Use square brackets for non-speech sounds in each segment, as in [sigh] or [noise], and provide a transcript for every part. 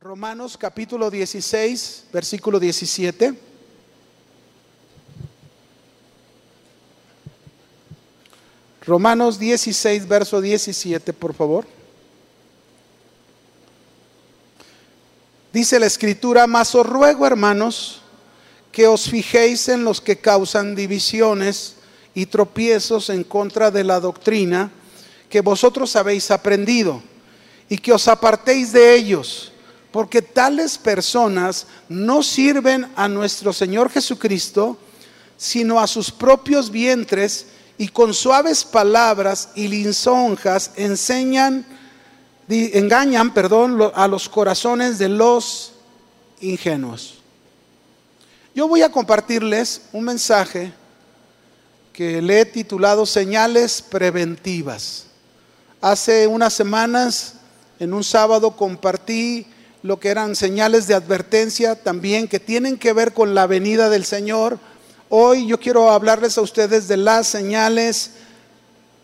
Romanos capítulo 16, versículo 17. Romanos 16, verso 17, por favor. Dice la escritura, mas os ruego, hermanos, que os fijéis en los que causan divisiones y tropiezos en contra de la doctrina que vosotros habéis aprendido, y que os apartéis de ellos, porque tales personas no sirven a nuestro Señor Jesucristo, sino a sus propios vientres, y con suaves palabras y lisonjas enseñan, engañan, perdón, a los corazones de los ingenuos. Yo voy a compartirles un mensaje que le he titulado Señales Preventivas. Hace unas semanas, en un sábado, compartí lo que eran señales de advertencia también que tienen que ver con la venida del Señor. Hoy yo quiero hablarles a ustedes de las señales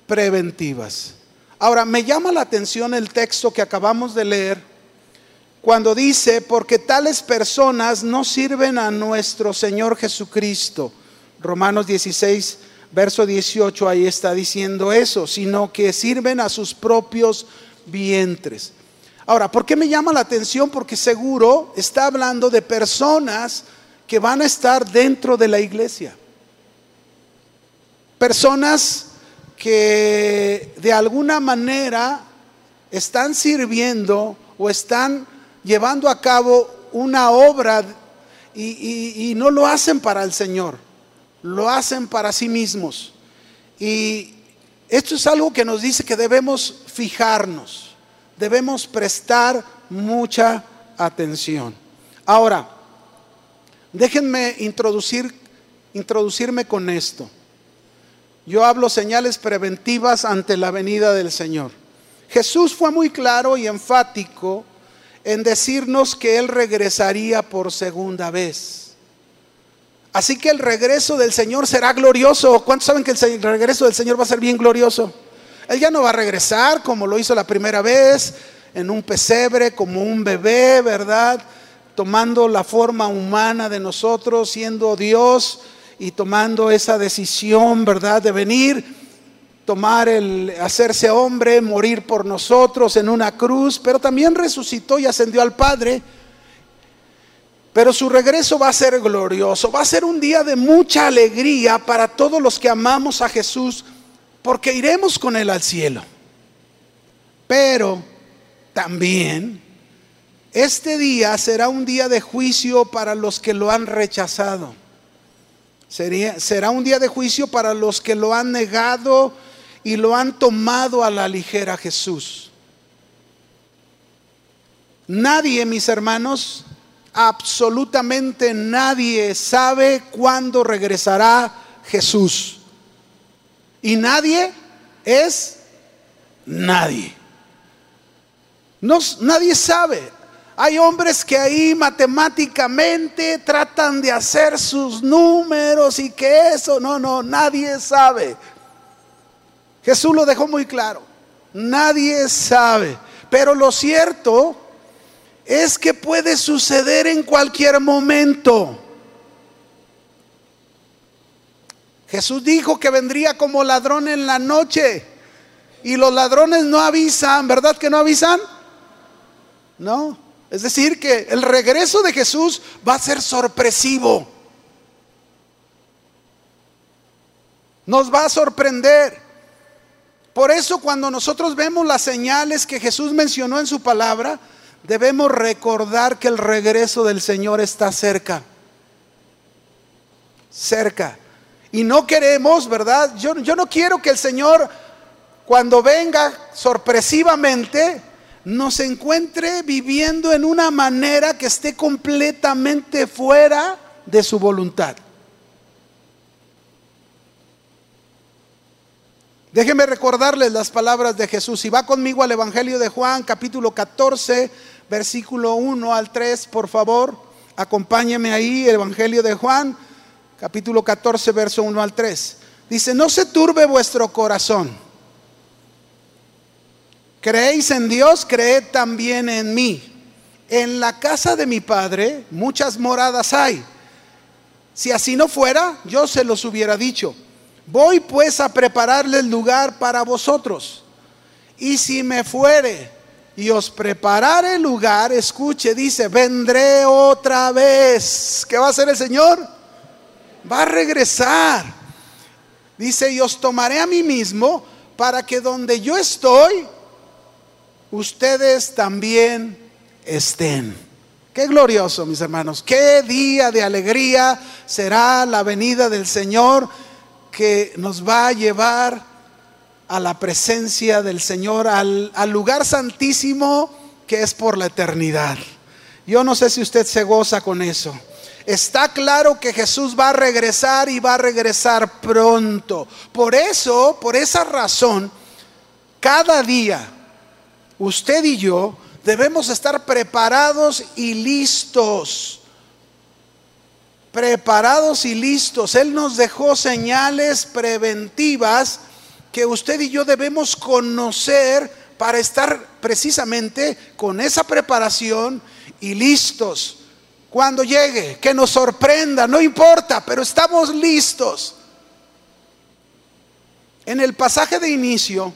preventivas. Ahora, me llama la atención el texto que acabamos de leer cuando dice, porque tales personas no sirven a nuestro Señor Jesucristo. Romanos 16, verso 18, ahí está diciendo eso, sino que sirven a sus propios vientres. Ahora, ¿por qué me llama la atención? Porque seguro está hablando de personas que van a estar dentro de la iglesia. Personas que de alguna manera están sirviendo o están llevando a cabo una obra y, y no lo hacen para el Señor lo hacen para sí mismos. Y esto es algo que nos dice que debemos fijarnos, debemos prestar mucha atención. Ahora, déjenme introducir, introducirme con esto. Yo hablo señales preventivas ante la venida del Señor. Jesús fue muy claro y enfático en decirnos que Él regresaría por segunda vez. Así que el regreso del Señor será glorioso. ¿Cuántos saben que el regreso del Señor va a ser bien glorioso? Él ya no va a regresar como lo hizo la primera vez, en un pesebre, como un bebé, ¿verdad? Tomando la forma humana de nosotros, siendo Dios y tomando esa decisión, ¿verdad? De venir, tomar el hacerse hombre, morir por nosotros en una cruz, pero también resucitó y ascendió al Padre pero su regreso va a ser glorioso, va a ser un día de mucha alegría para todos los que amamos a Jesús, porque iremos con Él al cielo. Pero también este día será un día de juicio para los que lo han rechazado. Sería, será un día de juicio para los que lo han negado y lo han tomado a la ligera Jesús. Nadie, mis hermanos, absolutamente nadie sabe cuándo regresará Jesús. Y nadie es nadie. No, nadie sabe. Hay hombres que ahí matemáticamente tratan de hacer sus números y que eso, no, no, nadie sabe. Jesús lo dejó muy claro. Nadie sabe. Pero lo cierto es que puede suceder en cualquier momento. Jesús dijo que vendría como ladrón en la noche y los ladrones no avisan, ¿verdad que no avisan? No, es decir, que el regreso de Jesús va a ser sorpresivo. Nos va a sorprender. Por eso cuando nosotros vemos las señales que Jesús mencionó en su palabra, debemos recordar que el regreso del Señor está cerca. Cerca. Y no queremos, ¿verdad? Yo, no quiero que el Señor, cuando venga sorpresivamente, nos encuentre viviendo en una manera que esté completamente fuera de su voluntad. Déjenme recordarles las palabras de Jesús. Si va conmigo al Evangelio de Juan, capítulo 14, versículo 1 al 3, por favor. Acompáñeme ahí, el Evangelio de Juan, capítulo 14, verso 1 al 3. Dice, no se turbe vuestro corazón. ¿Creéis en Dios? Creed también en mí. en la casa de mi padre muchas moradas hay. Si así no fuera, yo se los hubiera dicho. Voy pues a prepararles lugar para vosotros. Y si me fuere y os preparare lugar, escuche, dice, vendré otra vez. ¿Qué va a hacer el Señor? Va a regresar. Dice, y os tomaré a mí mismo para que donde yo estoy, ustedes también estén. Qué glorioso, mis hermanos. Qué día de alegría será la venida del Señor que nos va a llevar a la presencia del Señor, al, al, lugar santísimo que es por la eternidad. Yo no sé si usted se goza con eso. Está claro que Jesús va a regresar y va a regresar pronto. Por eso, por esa razón, cada día usted y yo debemos estar preparados y listos. Preparados y listos. Él nos dejó señales preventivas que usted y yo debemos conocer para estar precisamente con esa preparación y listos cuando llegue, que nos sorprenda, no importa, pero estamos listos. En el pasaje de inicio,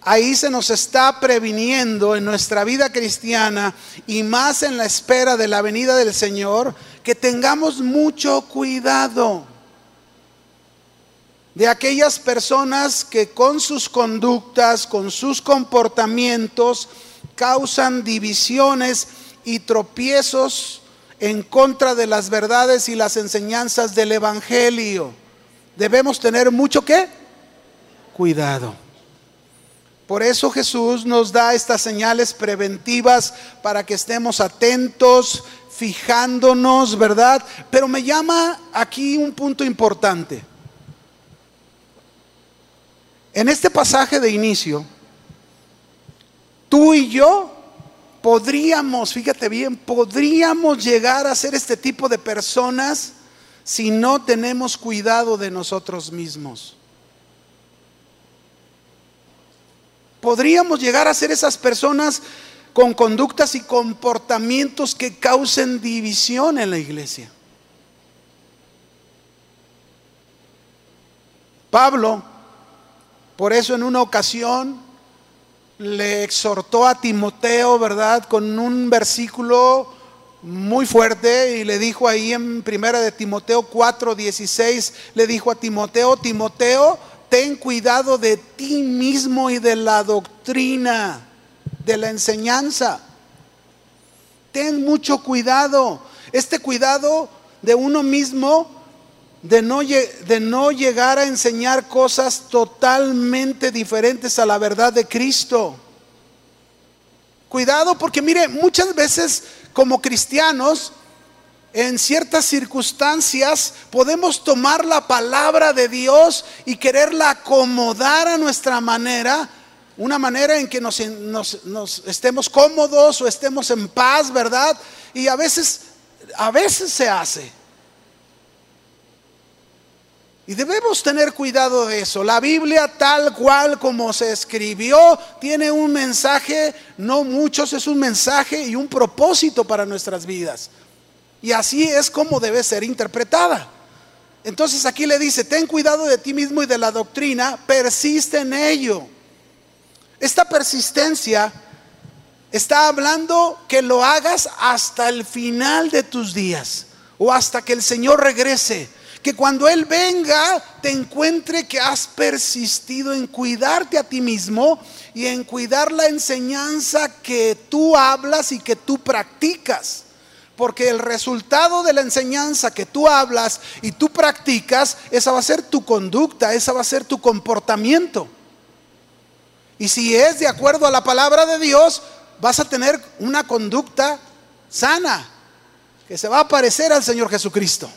ahí se nos está previniendo en nuestra vida cristiana y más en la espera de la venida del Señor, que tengamos mucho cuidado de aquellas personas que con sus conductas, con sus comportamientos, causan divisiones y tropiezos en contra de las verdades y las enseñanzas del Evangelio. Debemos tener mucho que cuidado. Por eso Jesús nos da estas señales preventivas para que estemos atentos, fijándonos, ¿verdad? Pero me llama aquí un punto importante. En este pasaje de inicio, tú y yo podríamos, fíjate bien, podríamos llegar a ser este tipo de personas si no tenemos cuidado de nosotros mismos. Podríamos llegar a ser esas personas con conductas y comportamientos que causen división en la iglesia. Pablo, por eso en una ocasión, le exhortó a Timoteo, ¿verdad? Con un versículo muy fuerte y le dijo ahí en primera de Timoteo 4:16, le dijo a Timoteo, Timoteo, ten cuidado de ti mismo y de la doctrina, de la enseñanza. Ten mucho cuidado. Este cuidado de uno mismo de no, de no llegar a enseñar cosas totalmente diferentes a la verdad de Cristo. Cuidado porque mire, muchas veces como cristianos, en ciertas circunstancias podemos tomar la palabra de Dios y quererla acomodar a nuestra manera, una manera en que nos, nos, estemos cómodos o estemos en paz, ¿verdad? Y a veces, a veces se hace. Y debemos tener cuidado de eso. La Biblia tal cual como se escribió tiene un mensaje, no muchos, es un mensaje y un propósito para nuestras vidas. Y así es como debe ser interpretada. Entonces aquí le dice, ten cuidado de ti mismo y de la doctrina, persiste en ello. Esta persistencia está hablando que lo hagas hasta el final de tus días o hasta que el Señor regrese que cuando Él venga te encuentre que has persistido en cuidarte a ti mismo y en cuidar la enseñanza que tú hablas y que tú practicas. Porque el resultado de la enseñanza que tú hablas y tú practicas, esa va a ser tu conducta, esa va a ser tu comportamiento. Y si es de acuerdo a la palabra de Dios, vas a tener una conducta sana, que se va a parecer al Señor Jesucristo.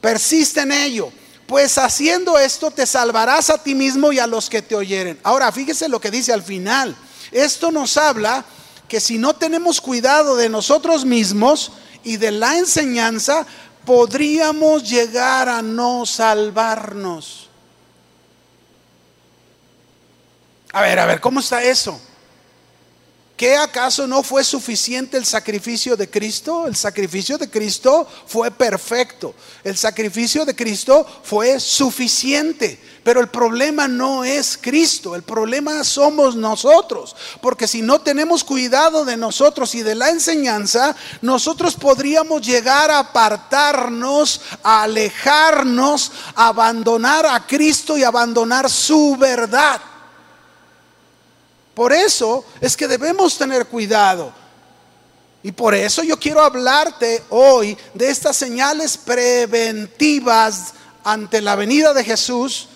Persiste en ello, pues haciendo esto te salvarás a ti mismo y a los que te oyeren. Ahora, fíjese lo que dice al final. Esto nos habla que si no tenemos cuidado de nosotros mismos y de la enseñanza, podríamos llegar a no salvarnos. A ver, a ver, ¿cómo está eso? ¿Qué acaso no fue suficiente el sacrificio de Cristo? El sacrificio de Cristo fue perfecto. El sacrificio de Cristo fue suficiente. Pero el problema no es Cristo, el problema somos nosotros. Porque si no tenemos cuidado de nosotros y de la enseñanza, nosotros podríamos llegar a apartarnos, a alejarnos, abandonar a Cristo y abandonar su verdad. Por eso es que debemos tener cuidado. Y por eso yo quiero hablarte hoy de estas señales preventivas ante la venida de Jesús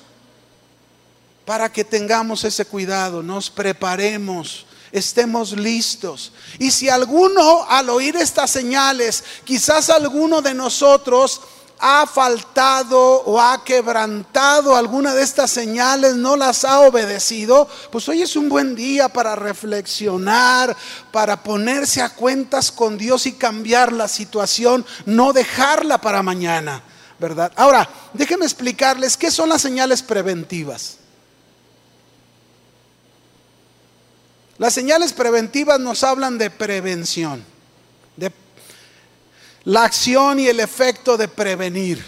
para que tengamos ese cuidado, nos preparemos, estemos listos. Y si alguno al oír estas señales, quizás alguno de nosotros ha faltado o ha quebrantado alguna de estas señales, no las ha obedecido, pues hoy es un buen día para reflexionar, para ponerse a cuentas con Dios y cambiar la situación, no dejarla para mañana, ¿verdad? Ahora, déjenme explicarles qué son las señales preventivas. Las señales preventivas nos hablan de prevención, la acción y el efecto de prevenir.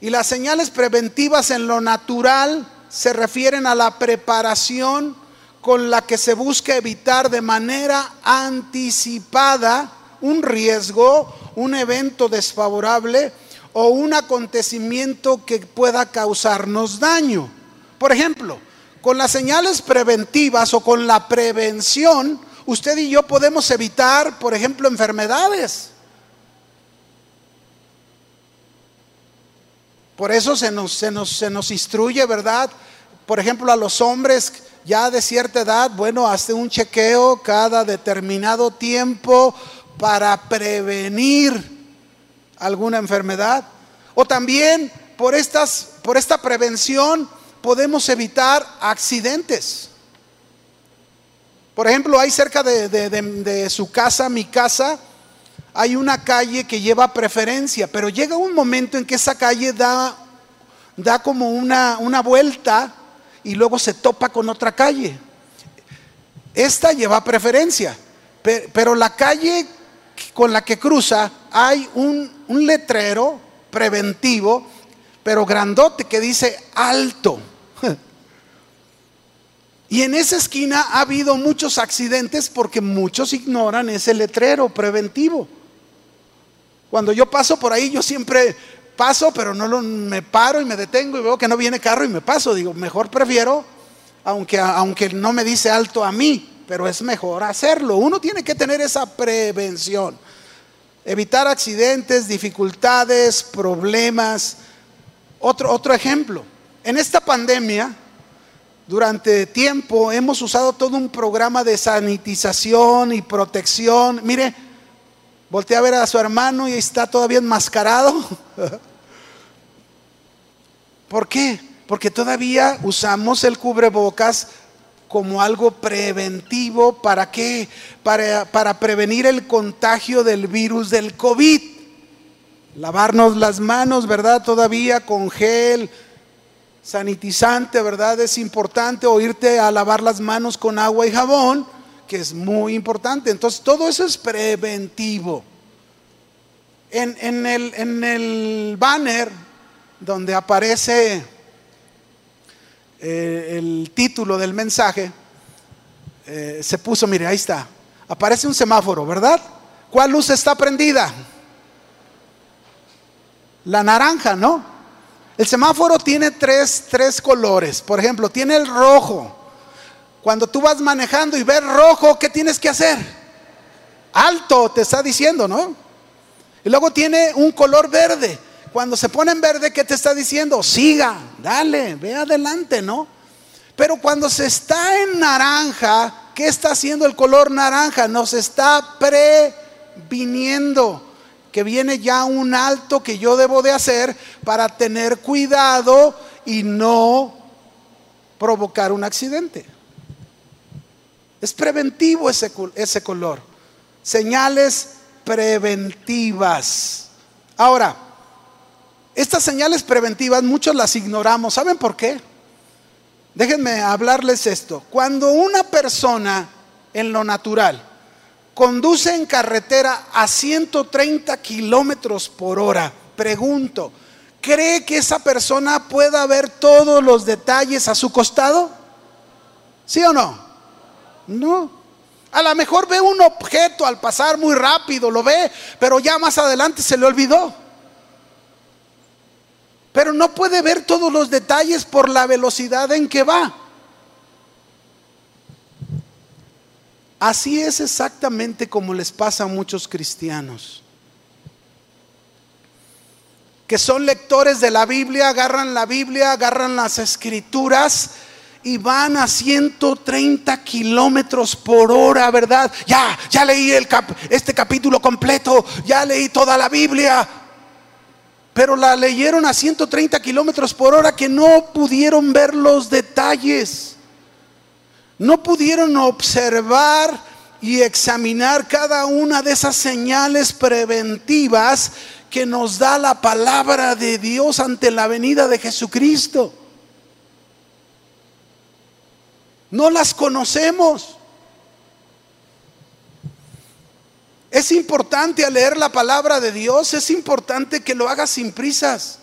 Y las señales preventivas en lo natural se refieren a la preparación con la que se busca evitar de manera anticipada un riesgo, un evento desfavorable o un acontecimiento que pueda causarnos daño. Por ejemplo, con las señales preventivas o con la prevención, usted y yo podemos evitar, por ejemplo, enfermedades. Por eso se nos, se nos, se nos instruye, ¿verdad? Por ejemplo, a los hombres ya de cierta edad, bueno, hace un chequeo cada determinado tiempo para prevenir alguna enfermedad. O también por, estas, por esta prevención podemos evitar accidentes. Por ejemplo, hay cerca de, de, su casa, mi casa, hay una calle que lleva preferencia, pero llega un momento en que esa calle da, da como una, una vuelta y luego se topa con otra calle. Esta lleva preferencia, pero la calle con la que cruza hay un, un letrero preventivo, pero grandote que dice alto. [laughs] Y en esa esquina ha habido muchos accidentes porque muchos ignoran ese letrero preventivo. Cuando yo paso por ahí, yo siempre paso, pero no lo, me paro y me detengo y veo que no viene carro y me paso. Digo, mejor prefiero, aunque, aunque no me dice alto a mí, pero es mejor hacerlo. Uno tiene que tener esa prevención. Evitar accidentes, dificultades, problemas. Otro, otro ejemplo. En esta pandemia, durante tiempo hemos usado todo un programa de sanitización y protección. Mire, Voltea a ver a su hermano y está todavía enmascarado. [laughs] ¿Por qué? Porque todavía usamos el cubrebocas como algo preventivo. ¿Para qué? Para, para prevenir el contagio del virus del COVID. Lavarnos las manos, ¿verdad? Todavía con gel, sanitizante, ¿verdad? Es importante oírte a lavar las manos con agua y jabón que es muy importante. Entonces, todo eso es preventivo. En, el, banner donde aparece eh, el título del mensaje, eh, se puso, mire, ahí está, aparece un semáforo, ¿verdad? ¿Cuál luz está prendida? La naranja, ¿no? El semáforo tiene tres, tres colores. Por ejemplo, tiene el rojo, cuando tú vas manejando y ves rojo, ¿qué tienes que hacer? Alto, te está diciendo, ¿no? Y luego tiene un color verde. Cuando se pone en verde, ¿qué te está diciendo? Siga, dale, ve adelante, ¿no? Pero cuando se está en naranja, ¿qué está haciendo el color naranja? Nos está previniendo que viene ya un alto que yo debo de hacer para tener cuidado y no provocar un accidente. Es preventivo ese, ese color. Señales preventivas. Ahora, estas señales preventivas muchos las ignoramos. ¿Saben por qué? Déjenme hablarles esto. Cuando una persona en lo natural, conduce en carretera a 130 kilómetros por hora, pregunto, ¿cree que esa persona pueda ver todos los detalles a su costado? ¿Sí o no? No. A lo mejor ve un objeto al pasar muy rápido, lo ve, pero ya más adelante se le olvidó. Pero no puede ver todos los detalles por la velocidad en que va. Así es exactamente como les pasa a muchos cristianos, que son lectores de la Biblia, agarran la Biblia, agarran las escrituras y van a 130 kilómetros por hora, ¿verdad? Ya, ya leí este capítulo completo, ya leí toda la Biblia, pero la leyeron a 130 kilómetros por hora que no pudieron ver los detalles no pudieron observar y examinar cada una de esas señales preventivas que nos da la palabra de Dios ante la venida de Jesucristo. No las conocemos. Es importante al leer la palabra de Dios, es importante que lo hagas sin prisas,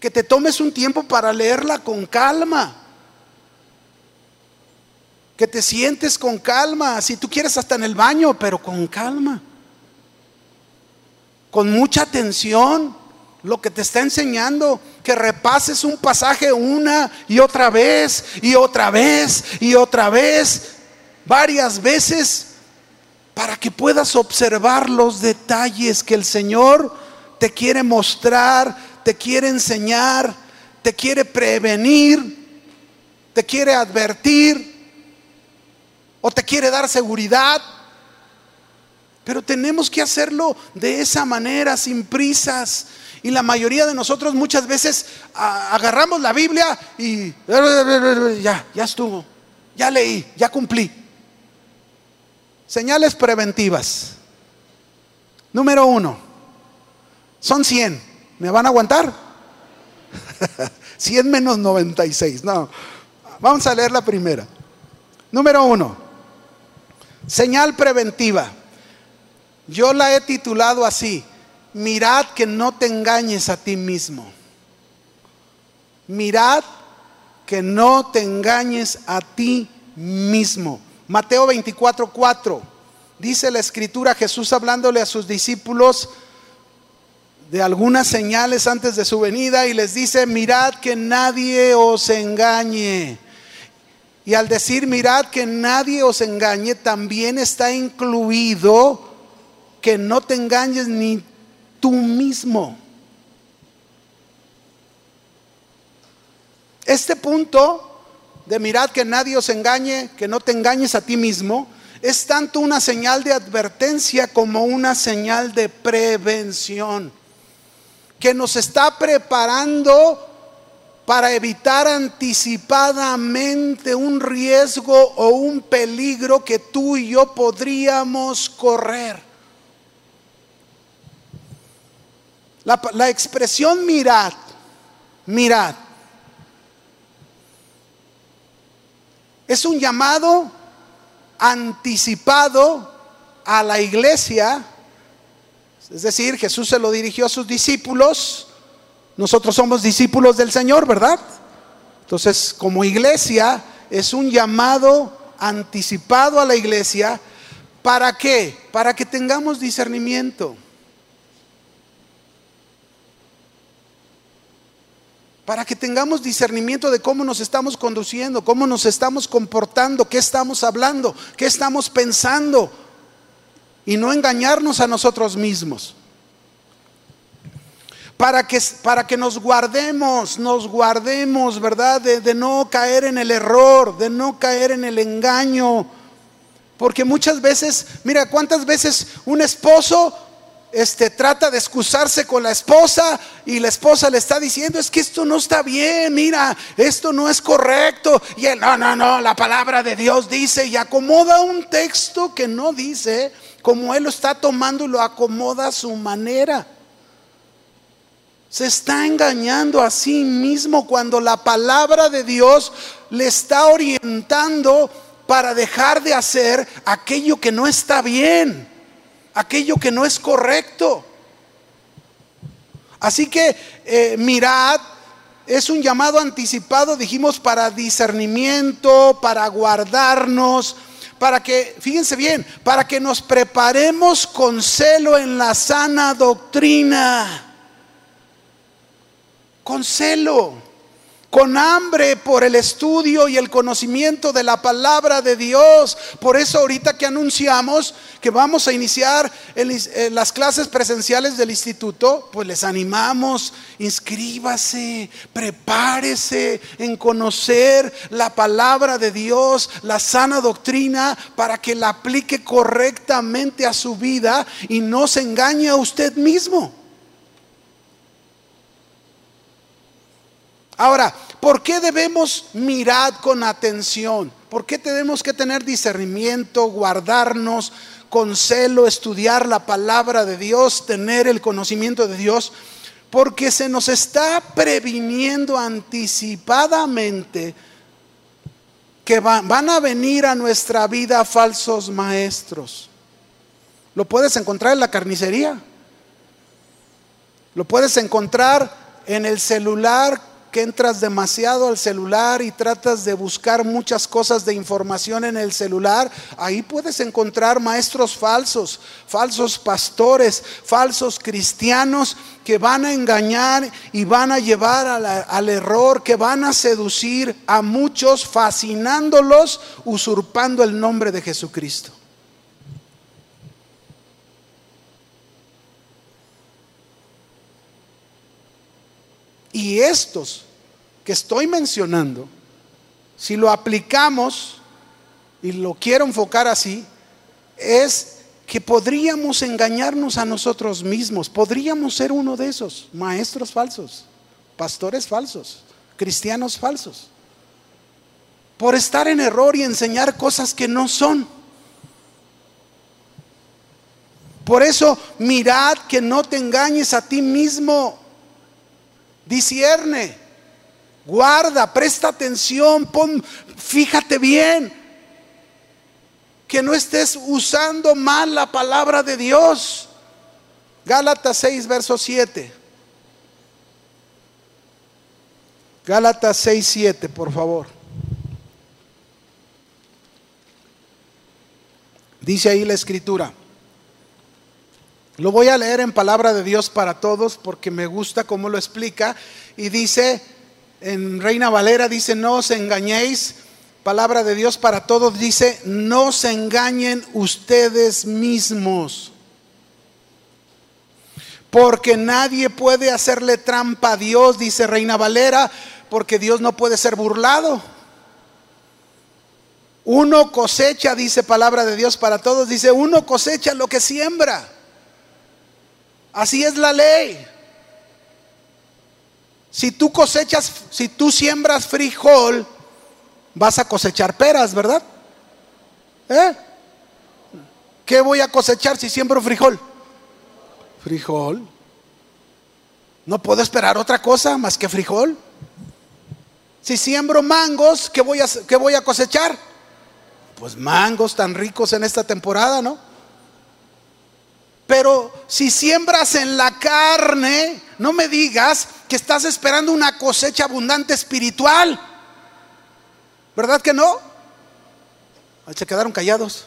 que te tomes un tiempo para leerla con calma. Que te sientes con calma, si tú quieres hasta en el baño, pero con calma, con mucha atención, lo que te está enseñando, que repases un pasaje una y otra vez, y otra vez, y otra vez, varias veces, para que puedas observar los detalles que el Señor te quiere mostrar, te quiere enseñar, te quiere prevenir, te quiere advertir o te quiere dar seguridad. Pero tenemos que hacerlo de esa manera, sin prisas. Y la mayoría de nosotros muchas veces agarramos la Biblia y ya, ya estuvo, ya leí, ya cumplí. Señales preventivas. Número uno, son 100. ¿Me van a aguantar? [laughs] 100 menos 96. No, vamos a leer la primera. Número uno, Señal preventiva. Yo la he titulado así, mirad que no te engañes a ti mismo. Mirad que no te engañes a ti mismo. Mateo 24, 4. Dice la escritura Jesús hablándole a sus discípulos de algunas señales antes de su venida y les dice, mirad que nadie os engañe. Y al decir, mirad que nadie os engañe, también está incluido que no te engañes ni tú mismo. Este punto de mirad que nadie os engañe, que no te engañes a ti mismo, es tanto una señal de advertencia como una señal de prevención, que nos está preparando para evitar anticipadamente un riesgo o un peligro que tú y yo podríamos correr. La, expresión mirad, mirad, es un llamado anticipado a la iglesia, es decir, Jesús se lo dirigió a sus discípulos, nosotros somos discípulos del Señor, ¿verdad? Entonces, como iglesia, es un llamado anticipado a la iglesia. ¿Para qué? Para que tengamos discernimiento. Para que tengamos discernimiento de cómo nos estamos conduciendo, cómo nos estamos comportando, qué estamos hablando, qué estamos pensando. Y no engañarnos a nosotros mismos para que, para que nos guardemos, nos guardemos, ¿verdad? De, de, no caer en el error, de no caer en el engaño. Porque muchas veces, mira, cuántas veces un esposo este, trata de excusarse con la esposa y la esposa le está diciendo, es que esto no está bien, mira, esto no es correcto. Y él, no, no, no, la palabra de Dios dice y acomoda un texto que no dice, como él lo está tomando y lo acomoda a su manera. Se está engañando a sí mismo cuando la palabra de Dios le está orientando para dejar de hacer aquello que no está bien, aquello que no es correcto. Así que eh, mirad, es un llamado anticipado, dijimos, para discernimiento, para guardarnos, para que, fíjense bien, para que nos preparemos con celo en la sana doctrina. Con celo con hambre por el estudio y el conocimiento de la palabra de Dios. Por eso ahorita que anunciamos que vamos a iniciar eh, las clases presenciales del instituto, pues les animamos, inscríbase, prepárese en conocer la palabra de Dios, la sana doctrina, para que la aplique correctamente a su vida y no se engañe a usted mismo. Ahora, ¿por qué debemos mirar con atención? ¿Por qué tenemos que tener discernimiento, guardarnos con celo, estudiar la palabra de Dios, tener el conocimiento de Dios? Porque se nos está previniendo anticipadamente que van a venir a nuestra vida falsos maestros. Lo puedes encontrar en la carnicería. Lo puedes encontrar en el celular que entras demasiado al celular y tratas de buscar muchas cosas de información en el celular, ahí puedes encontrar maestros falsos, falsos pastores, falsos cristianos que van a engañar y van a llevar al, error, que van a seducir a muchos, fascinándolos, usurpando el nombre de Jesucristo. Y estos que estoy mencionando, si lo aplicamos, y lo quiero enfocar así, es que podríamos engañarnos a nosotros mismos, podríamos ser uno de esos maestros falsos, pastores falsos, cristianos falsos, por estar en error y enseñar cosas que no son. Por eso, mirad que no te engañes a ti mismo. Discierne, guarda, presta atención, pon, fíjate bien, que no estés usando mal la palabra de Dios. Gálatas 6, verso 7. Gálatas 6, 7, por favor. Dice ahí la escritura. Lo voy a leer en palabra de Dios para todos porque me gusta cómo lo explica. Y dice, en Reina Valera dice, no os engañéis. Palabra de Dios para todos dice, no se engañen ustedes mismos. Porque nadie puede hacerle trampa a Dios, dice Reina Valera, porque Dios no puede ser burlado. Uno cosecha, dice palabra de Dios para todos, dice, uno cosecha lo que siembra. Así es la ley. Si tú cosechas, si tú siembras frijol, vas a cosechar peras, ¿verdad? ¿Eh? ¿Qué voy a cosechar si siembro frijol? Frijol. No puedo esperar otra cosa más que frijol. Si siembro mangos, ¿qué voy a, qué voy a cosechar? Pues mangos tan ricos en esta temporada, ¿no? Pero si siembras en la carne, no me digas que estás esperando una cosecha abundante espiritual. ¿Verdad que no? Se quedaron callados.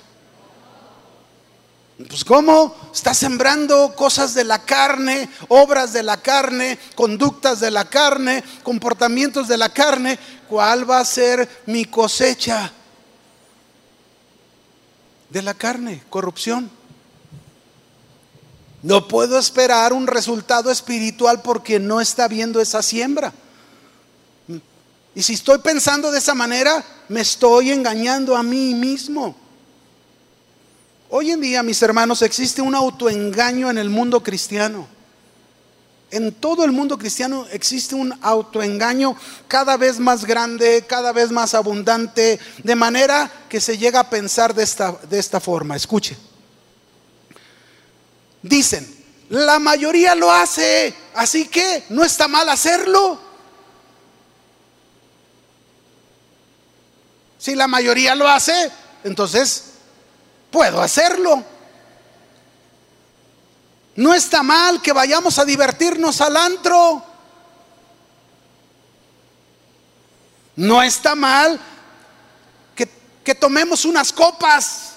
Pues ¿cómo? Estás sembrando cosas de la carne, obras de la carne, conductas de la carne, comportamientos de la carne. ¿Cuál va a ser mi cosecha? De la carne, corrupción. No puedo esperar un resultado espiritual porque no está viendo esa siembra. Y si estoy pensando de esa manera, me estoy engañando a mí mismo. Hoy en día, mis hermanos, existe un autoengaño en el mundo cristiano. En todo el mundo cristiano existe un autoengaño cada vez más grande, cada vez más abundante, de manera que se llega a pensar de esta, de esta forma. Escuche. Dicen, la mayoría lo hace, así que no está mal hacerlo. Si la mayoría lo hace, entonces puedo hacerlo. No está mal que vayamos a divertirnos al antro. No está mal que, que tomemos unas copas.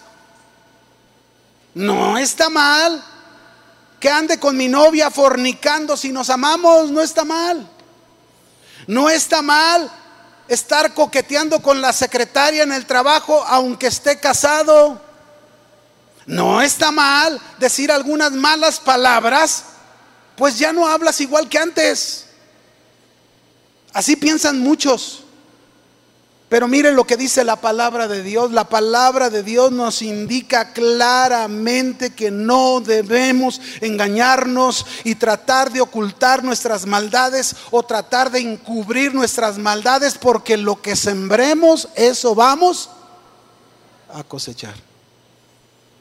No está mal que ande con mi novia fornicando si nos amamos. No está mal. No está mal estar coqueteando con la secretaria en el trabajo aunque esté casado. No está mal decir algunas malas palabras, pues ya no hablas igual que antes. Así piensan muchos. Pero miren lo que dice la palabra de Dios. La palabra de Dios nos indica claramente que no debemos engañarnos y tratar de ocultar nuestras maldades o tratar de encubrir nuestras maldades porque lo que sembremos, eso vamos a cosechar.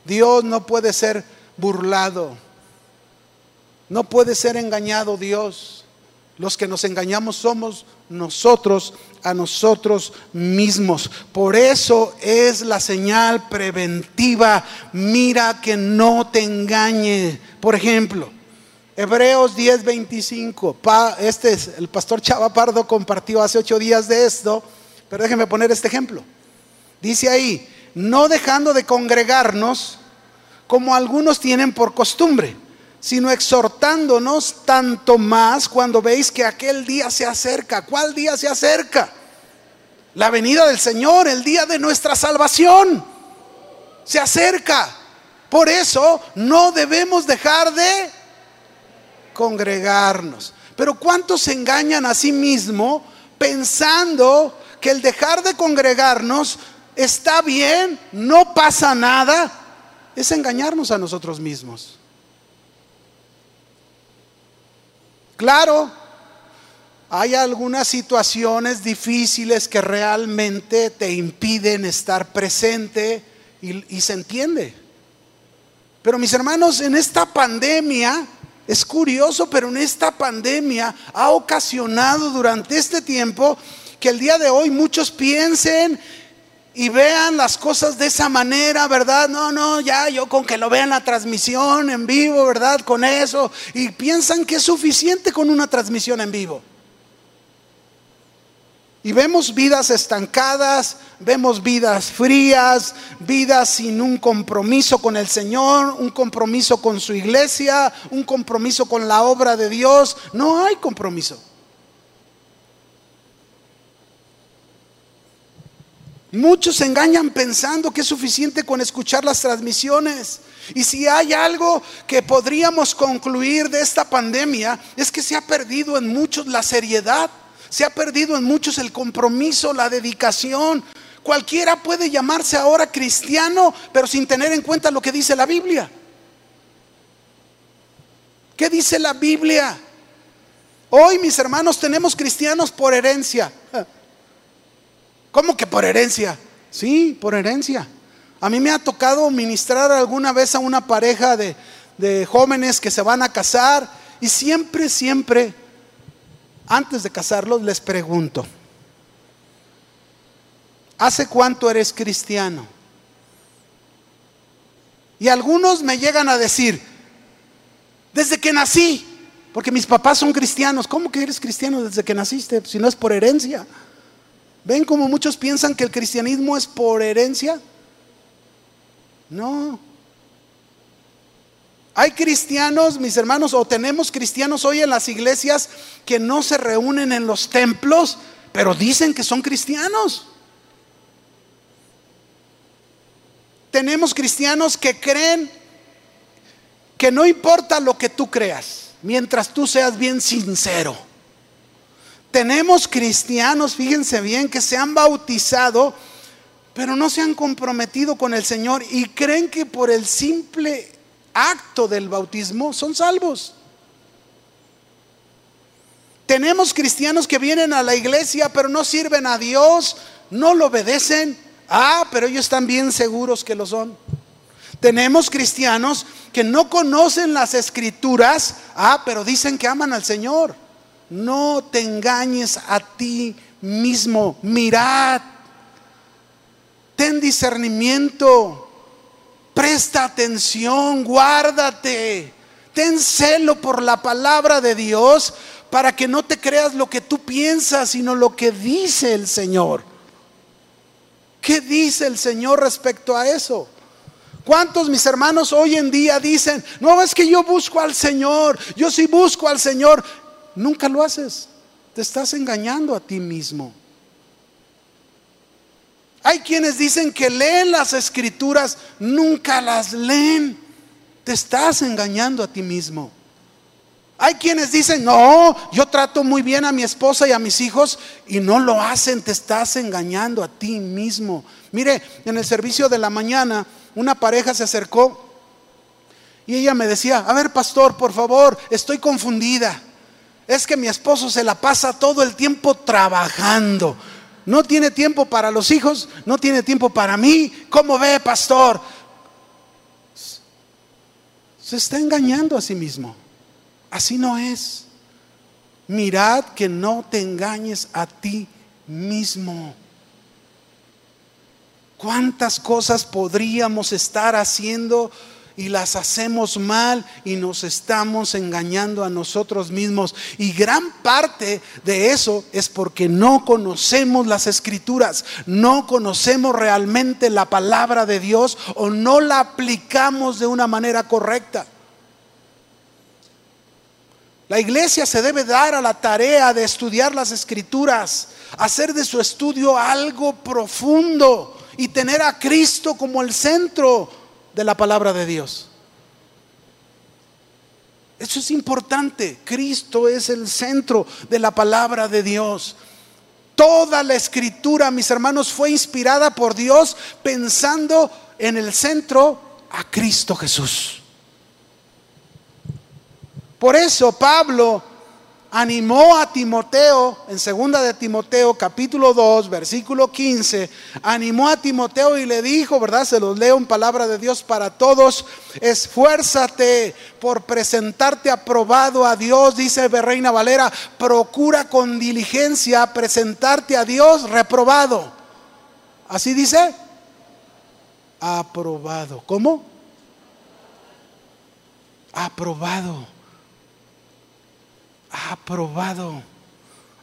Dios no puede ser burlado. No puede ser engañado Dios. Los que nos engañamos somos nosotros a nosotros mismos. Por eso es la señal preventiva. Mira que no te engañe. Por ejemplo, Hebreos 10:25. Este es el pastor Chava Pardo compartió hace ocho días de esto, pero déjenme poner este ejemplo. Dice ahí, no dejando de congregarnos como algunos tienen por costumbre sino exhortándonos tanto más cuando veis que aquel día se acerca. ¿Cuál día se acerca? La venida del Señor, el día de nuestra salvación. Se acerca. Por eso no debemos dejar de congregarnos. Pero ¿cuántos se engañan a sí mismo pensando que el dejar de congregarnos está bien, no pasa nada? Es engañarnos a nosotros mismos. Claro, hay algunas situaciones difíciles que realmente te impiden estar presente y, se entiende. Pero mis hermanos, en esta pandemia, es curioso, pero en esta pandemia ha ocasionado durante este tiempo que el día de hoy muchos piensen y vean las cosas de esa manera, ¿verdad? No, no, ya yo con que lo vean la transmisión en vivo, ¿verdad? Con eso. Y piensan que es suficiente con una transmisión en vivo. Y vemos vidas estancadas, vemos vidas frías, vidas sin un compromiso con el Señor, un compromiso con su iglesia, un compromiso con la obra de Dios. No hay compromiso. Muchos se engañan pensando que es suficiente con escuchar las transmisiones. Y si hay algo que podríamos concluir de esta pandemia, es que se ha perdido en muchos la seriedad, se ha perdido en muchos el compromiso, la dedicación. Cualquiera puede llamarse ahora cristiano, pero sin tener en cuenta lo que dice la Biblia. ¿Qué dice la Biblia? Hoy, mis hermanos, tenemos cristianos por herencia. ¿Cómo que por herencia? Sí, por herencia. A mí me ha tocado ministrar alguna vez a una pareja de, de jóvenes que se van a casar y siempre, siempre, antes de casarlos, les pregunto, ¿hace cuánto eres cristiano? Y algunos me llegan a decir, desde que nací, porque mis papás son cristianos, ¿cómo que eres cristiano desde que naciste? Si no es por herencia. ¿Ven como muchos piensan que el cristianismo es por herencia? No. Hay cristianos, mis hermanos, o tenemos cristianos hoy en las iglesias que no se reúnen en los templos, pero dicen que son cristianos. Tenemos cristianos que creen que no importa lo que tú creas, mientras tú seas bien sincero. Tenemos cristianos, fíjense bien, que se han bautizado, pero no se han comprometido con el Señor y creen que por el simple acto del bautismo son salvos. Tenemos cristianos que vienen a la iglesia, pero no sirven a Dios, no lo obedecen. Ah, pero ellos están bien seguros que lo son. Tenemos cristianos que no conocen las escrituras, ah, pero dicen que aman al Señor. No te engañes a ti mismo. Mirad ten discernimiento, presta atención, guárdate, ten celo por la palabra de Dios para que no te creas lo que tú piensas, sino lo que dice el Señor. ¿Qué dice el Señor respecto a eso? ¿Cuántos mis hermanos hoy en día dicen, no es que yo busco al Señor, yo sí busco al Señor? Nunca lo haces, te estás engañando a ti mismo. Hay quienes dicen que leen las escrituras, nunca las leen. Te estás engañando a ti mismo. Hay quienes dicen, no, yo trato muy bien a mi esposa y a mis hijos y no lo hacen, te estás engañando a ti mismo. Mire, en el servicio de la mañana una pareja se acercó y ella me decía, a ver pastor, por favor, estoy confundida. Es que mi esposo se la pasa todo el tiempo trabajando. No tiene tiempo para los hijos, no tiene tiempo para mí. ¿Cómo ve, pastor? Se está engañando a sí mismo. Así no es. Mirad que no te engañes a ti mismo. ¿Cuántas cosas podríamos estar haciendo y las hacemos mal y nos estamos engañando a nosotros mismos? Y gran parte de eso es porque no conocemos las escrituras, no conocemos realmente la palabra de Dios o no la aplicamos de una manera correcta. La iglesia se debe dar a la tarea de estudiar las escrituras, hacer de su estudio algo profundo y tener a Cristo como el centro de la palabra de Dios. Eso es importante. Cristo es el centro de la palabra de Dios. Toda la escritura, mis hermanos, fue inspirada por Dios pensando en el centro a Cristo Jesús. Por eso Pablo animó a Timoteo, en segunda de Timoteo capítulo 2, versículo 15, animó a Timoteo y le dijo, ¿verdad? Se los leo en palabra de Dios para todos, esfuérzate por presentarte aprobado a Dios, dice Reina Valera, procura con diligencia presentarte a Dios reprobado. ¿Así dice? Aprobado. ¿Cómo? Aprobado aprobado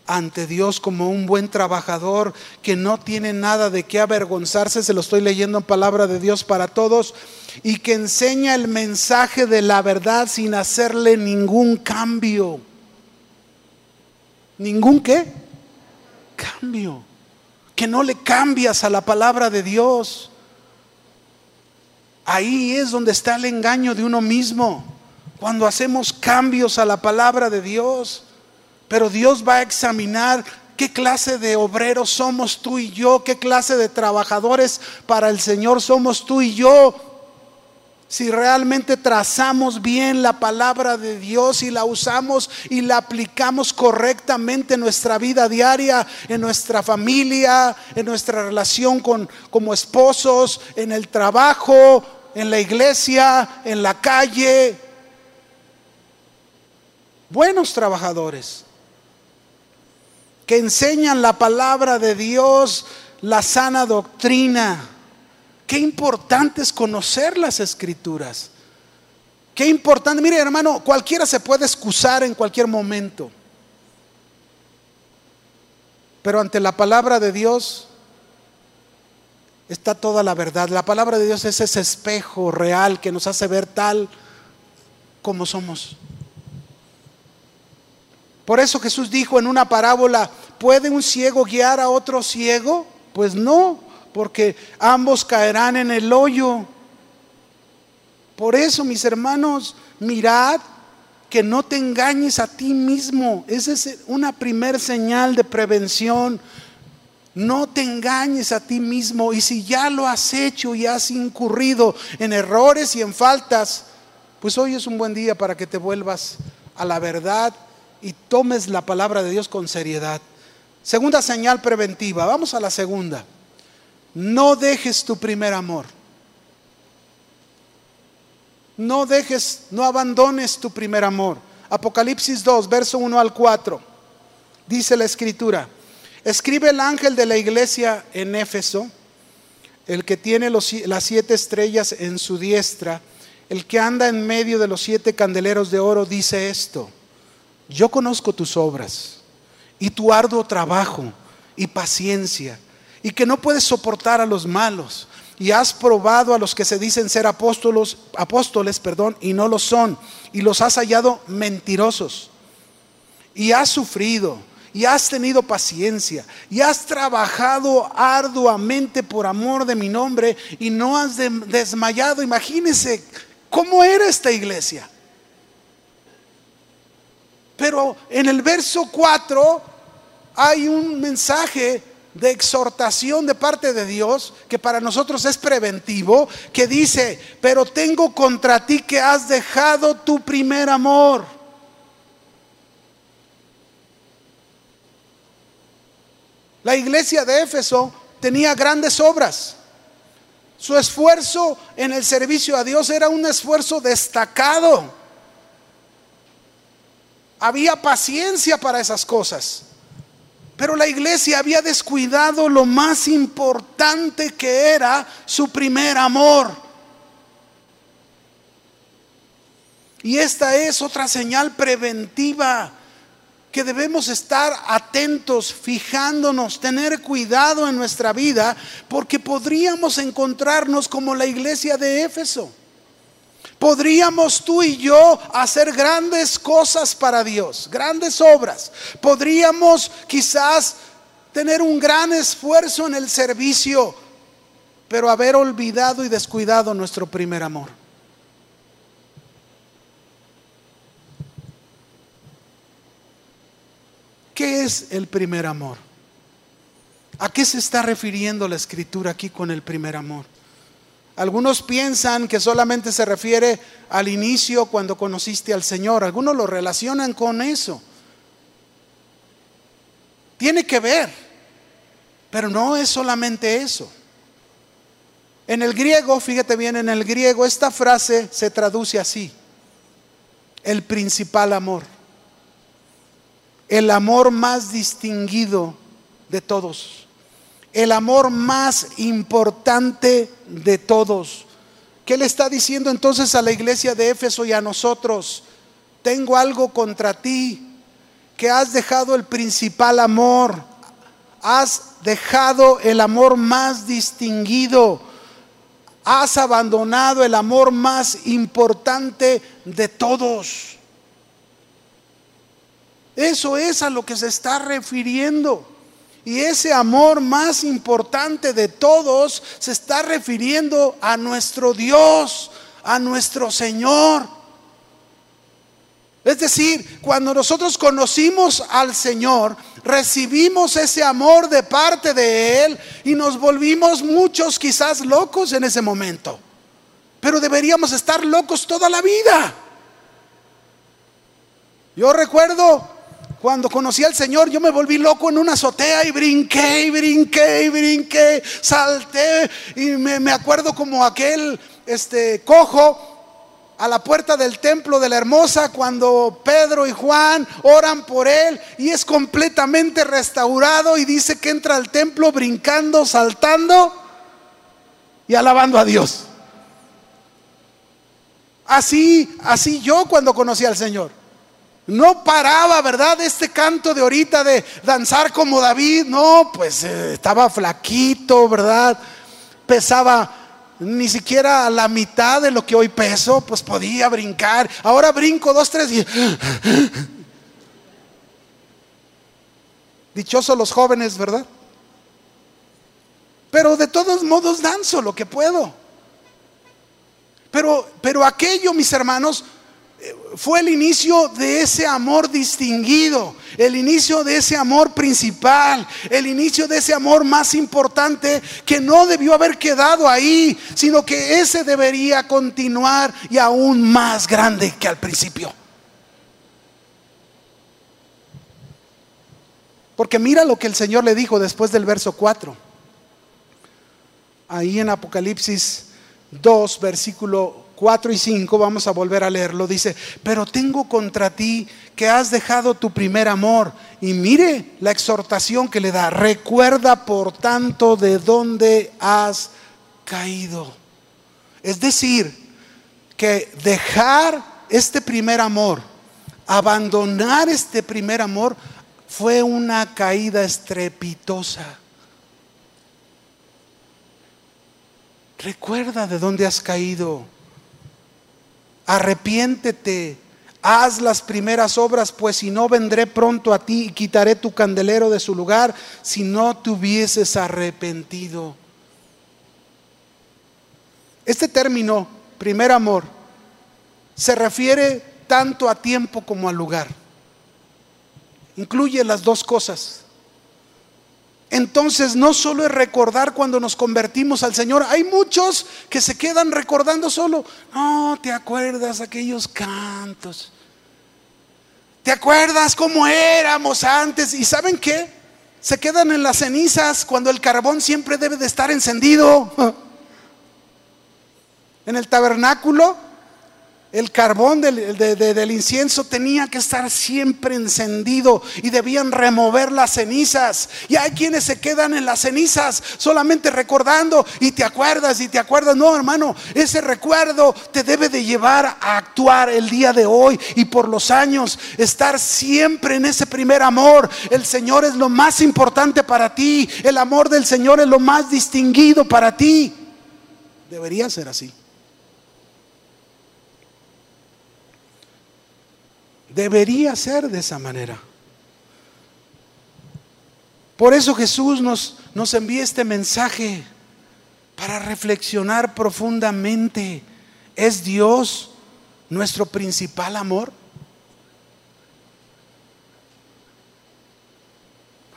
ante Dios como un buen trabajador que no tiene nada de qué avergonzarse, se lo estoy leyendo en palabra de Dios para todos, y que enseña el mensaje de la verdad sin hacerle ningún cambio. ¿Ningún qué? Cambio. Que no le cambias a la palabra de Dios. Ahí es donde está el engaño de uno mismo cuando hacemos cambios a la palabra de Dios. Pero Dios va a examinar qué clase de obreros somos tú y yo, qué clase de trabajadores para el Señor somos tú y yo. Si realmente trazamos bien la palabra de Dios y la usamos y la aplicamos correctamente en nuestra vida diaria, en nuestra familia, en nuestra relación con como esposos, en el trabajo, en la iglesia, en la calle, buenos trabajadores que enseñan la palabra de Dios, la sana doctrina. Qué importante es conocer las escrituras. Qué importante. Mire, hermano, cualquiera se puede excusar en cualquier momento. Pero ante la palabra de Dios está toda la verdad. La palabra de Dios es ese espejo real que nos hace ver tal como somos. Por eso Jesús dijo en una parábola, ¿puede un ciego guiar a otro ciego? Pues no, porque ambos caerán en el hoyo. Por eso, mis hermanos, mirad que no te engañes a ti mismo. Esa es una primer señal de prevención. No te engañes a ti mismo. Y si ya lo has hecho y has incurrido en errores y en faltas, pues hoy es un buen día para que te vuelvas a la verdad y tomes la palabra de Dios con seriedad. Segunda señal preventiva, vamos a la segunda. No dejes tu primer amor. No dejes, no abandones tu primer amor. Apocalipsis 2, verso 1 al 4. Dice la escritura, escribe el ángel de la iglesia en Éfeso, el que tiene las siete estrellas en su diestra, el que anda en medio de los siete candeleros de oro, dice esto, yo conozco tus obras y tu arduo trabajo y paciencia, y que no puedes soportar a los malos, y has probado a los que se dicen ser apóstolos, apóstoles, perdón, y no lo son, y los has hallado mentirosos, y has sufrido, y has tenido paciencia, y has trabajado arduamente por amor de mi nombre, y no has desmayado. Imagínense cómo era esta iglesia. Pero en el verso 4 hay un mensaje de exhortación de parte de Dios, que para nosotros es preventivo, que dice, pero tengo contra ti que has dejado tu primer amor. La iglesia de Éfeso tenía grandes obras. Su esfuerzo en el servicio a Dios era un esfuerzo destacado. Había paciencia para esas cosas. Pero la iglesia había descuidado lo más importante que era su primer amor. Y esta es otra señal preventiva que debemos estar atentos, fijándonos, tener cuidado en nuestra vida, porque podríamos encontrarnos como la iglesia de Éfeso. Podríamos tú y yo hacer grandes cosas para Dios, grandes obras. Podríamos quizás tener un gran esfuerzo en el servicio, pero haber olvidado y descuidado nuestro primer amor. ¿Qué es el primer amor? ¿A qué se está refiriendo la escritura aquí con el primer amor? Algunos piensan que solamente se refiere al inicio cuando conociste al Señor. Algunos lo relacionan con eso. Tiene que ver, pero no es solamente eso. En el griego, fíjate bien, en el griego esta frase se traduce así. El principal amor. El amor más distinguido de todos el amor más importante de todos. ¿Qué le está diciendo entonces a la iglesia de Éfeso y a nosotros? Tengo algo contra ti, que has dejado el principal amor, has dejado el amor más distinguido, has abandonado el amor más importante de todos. Eso es a lo que se está refiriendo. Y ese amor más importante de todos se está refiriendo a nuestro Dios, a nuestro Señor. Es decir, cuando nosotros conocimos al Señor, recibimos ese amor de parte de Él y nos volvimos muchos quizás locos en ese momento. Pero deberíamos estar locos toda la vida. Yo recuerdo cuando conocí al Señor, yo me volví loco en una azotea y brinqué y brinqué y brinqué, salté y me, acuerdo como aquel este, cojo a la puerta del templo de la hermosa cuando Pedro y Juan oran por él y es completamente restaurado y dice que entra al templo brincando, saltando y alabando a Dios. Así, así yo cuando conocí al Señor. No paraba, ¿verdad? Este canto de ahorita de danzar como David. No, pues eh, estaba flaquito, ¿verdad? Pesaba ni siquiera la mitad de lo que hoy peso, pues podía brincar. Ahora brinco dos, tres y... Dichosos los jóvenes, ¿verdad? Pero de todos modos danzo lo que puedo. Pero, pero aquello, mis hermanos, fue el inicio de ese amor distinguido, el inicio de ese amor principal, el inicio de ese amor más importante que no debió haber quedado ahí, sino que ese debería continuar y aún más grande que al principio. Porque mira lo que el Señor le dijo después del verso 4. Ahí en Apocalipsis 2, versículo 4 y 5, vamos a volver a leerlo, dice, pero tengo contra ti que has dejado tu primer amor. Y mire la exhortación que le da, recuerda por tanto de dónde has caído. Es decir, que dejar este primer amor, abandonar este primer amor, fue una caída estrepitosa. Recuerda de dónde has caído. Arrepiéntete. Haz las primeras obras, pues si no vendré pronto a ti y quitaré tu candelero de su lugar si no te hubieses arrepentido. Este término, primer amor, se refiere tanto a tiempo como al lugar. Incluye las dos cosas. Entonces no solo es recordar cuando nos convertimos al Señor, hay muchos que se quedan recordando solo, no, te acuerdas aquellos cantos, te acuerdas cómo éramos antes y ¿saben qué? Se quedan en las cenizas cuando el carbón siempre debe de estar encendido. [laughs] En el tabernáculo el carbón del, incienso tenía que estar siempre encendido y debían remover las cenizas. Y hay quienes se quedan en las cenizas solamente recordando y te acuerdas y te acuerdas. No, hermano, ese recuerdo te debe de llevar a actuar el día de hoy y por los años, estar siempre en ese primer amor. El Señor es lo más importante para ti. El amor del Señor es lo más distinguido para ti. Debería ser así. Debería ser de esa manera. Por eso Jesús nos, nos envía este mensaje para reflexionar profundamente. ¿Es Dios nuestro principal amor?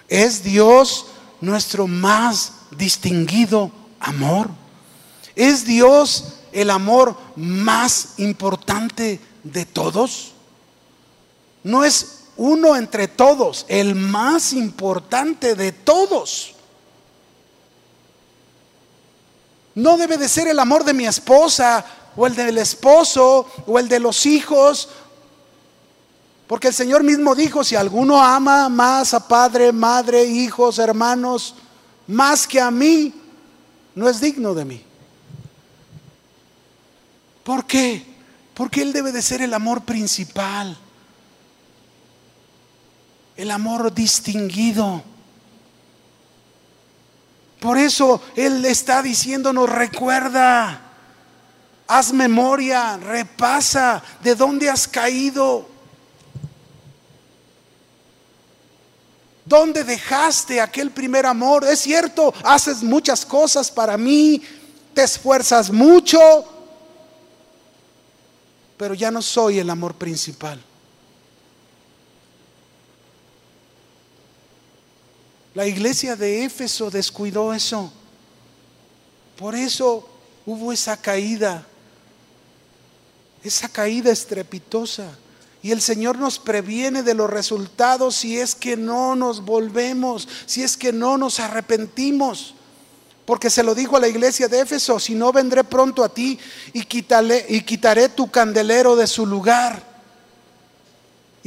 ¿Es Dios nuestro más distinguido amor? ¿Es Dios el amor más importante de todos? No es uno entre todos, el más importante de todos. No debe de ser el amor de mi esposa o el del esposo o el de los hijos. Porque el Señor mismo dijo, si alguno ama más a padre, madre, hijos, hermanos, más que a mí, no es digno de mí. ¿Por qué? Porque Él debe de ser el amor principal el amor distinguido. Por eso Él está diciéndonos, recuerda, haz memoria, repasa de dónde has caído. ¿Dónde dejaste aquel primer amor? Es cierto, haces muchas cosas para mí, te esfuerzas mucho, pero ya no soy el amor principal. La iglesia de Éfeso descuidó eso. Por eso hubo esa caída, esa caída estrepitosa. Y el Señor nos previene de los resultados si es que no nos volvemos, si es que no nos arrepentimos. Porque se lo dijo a la iglesia de Éfeso, si no vendré pronto a ti y, y quitaré tu candelero de su lugar.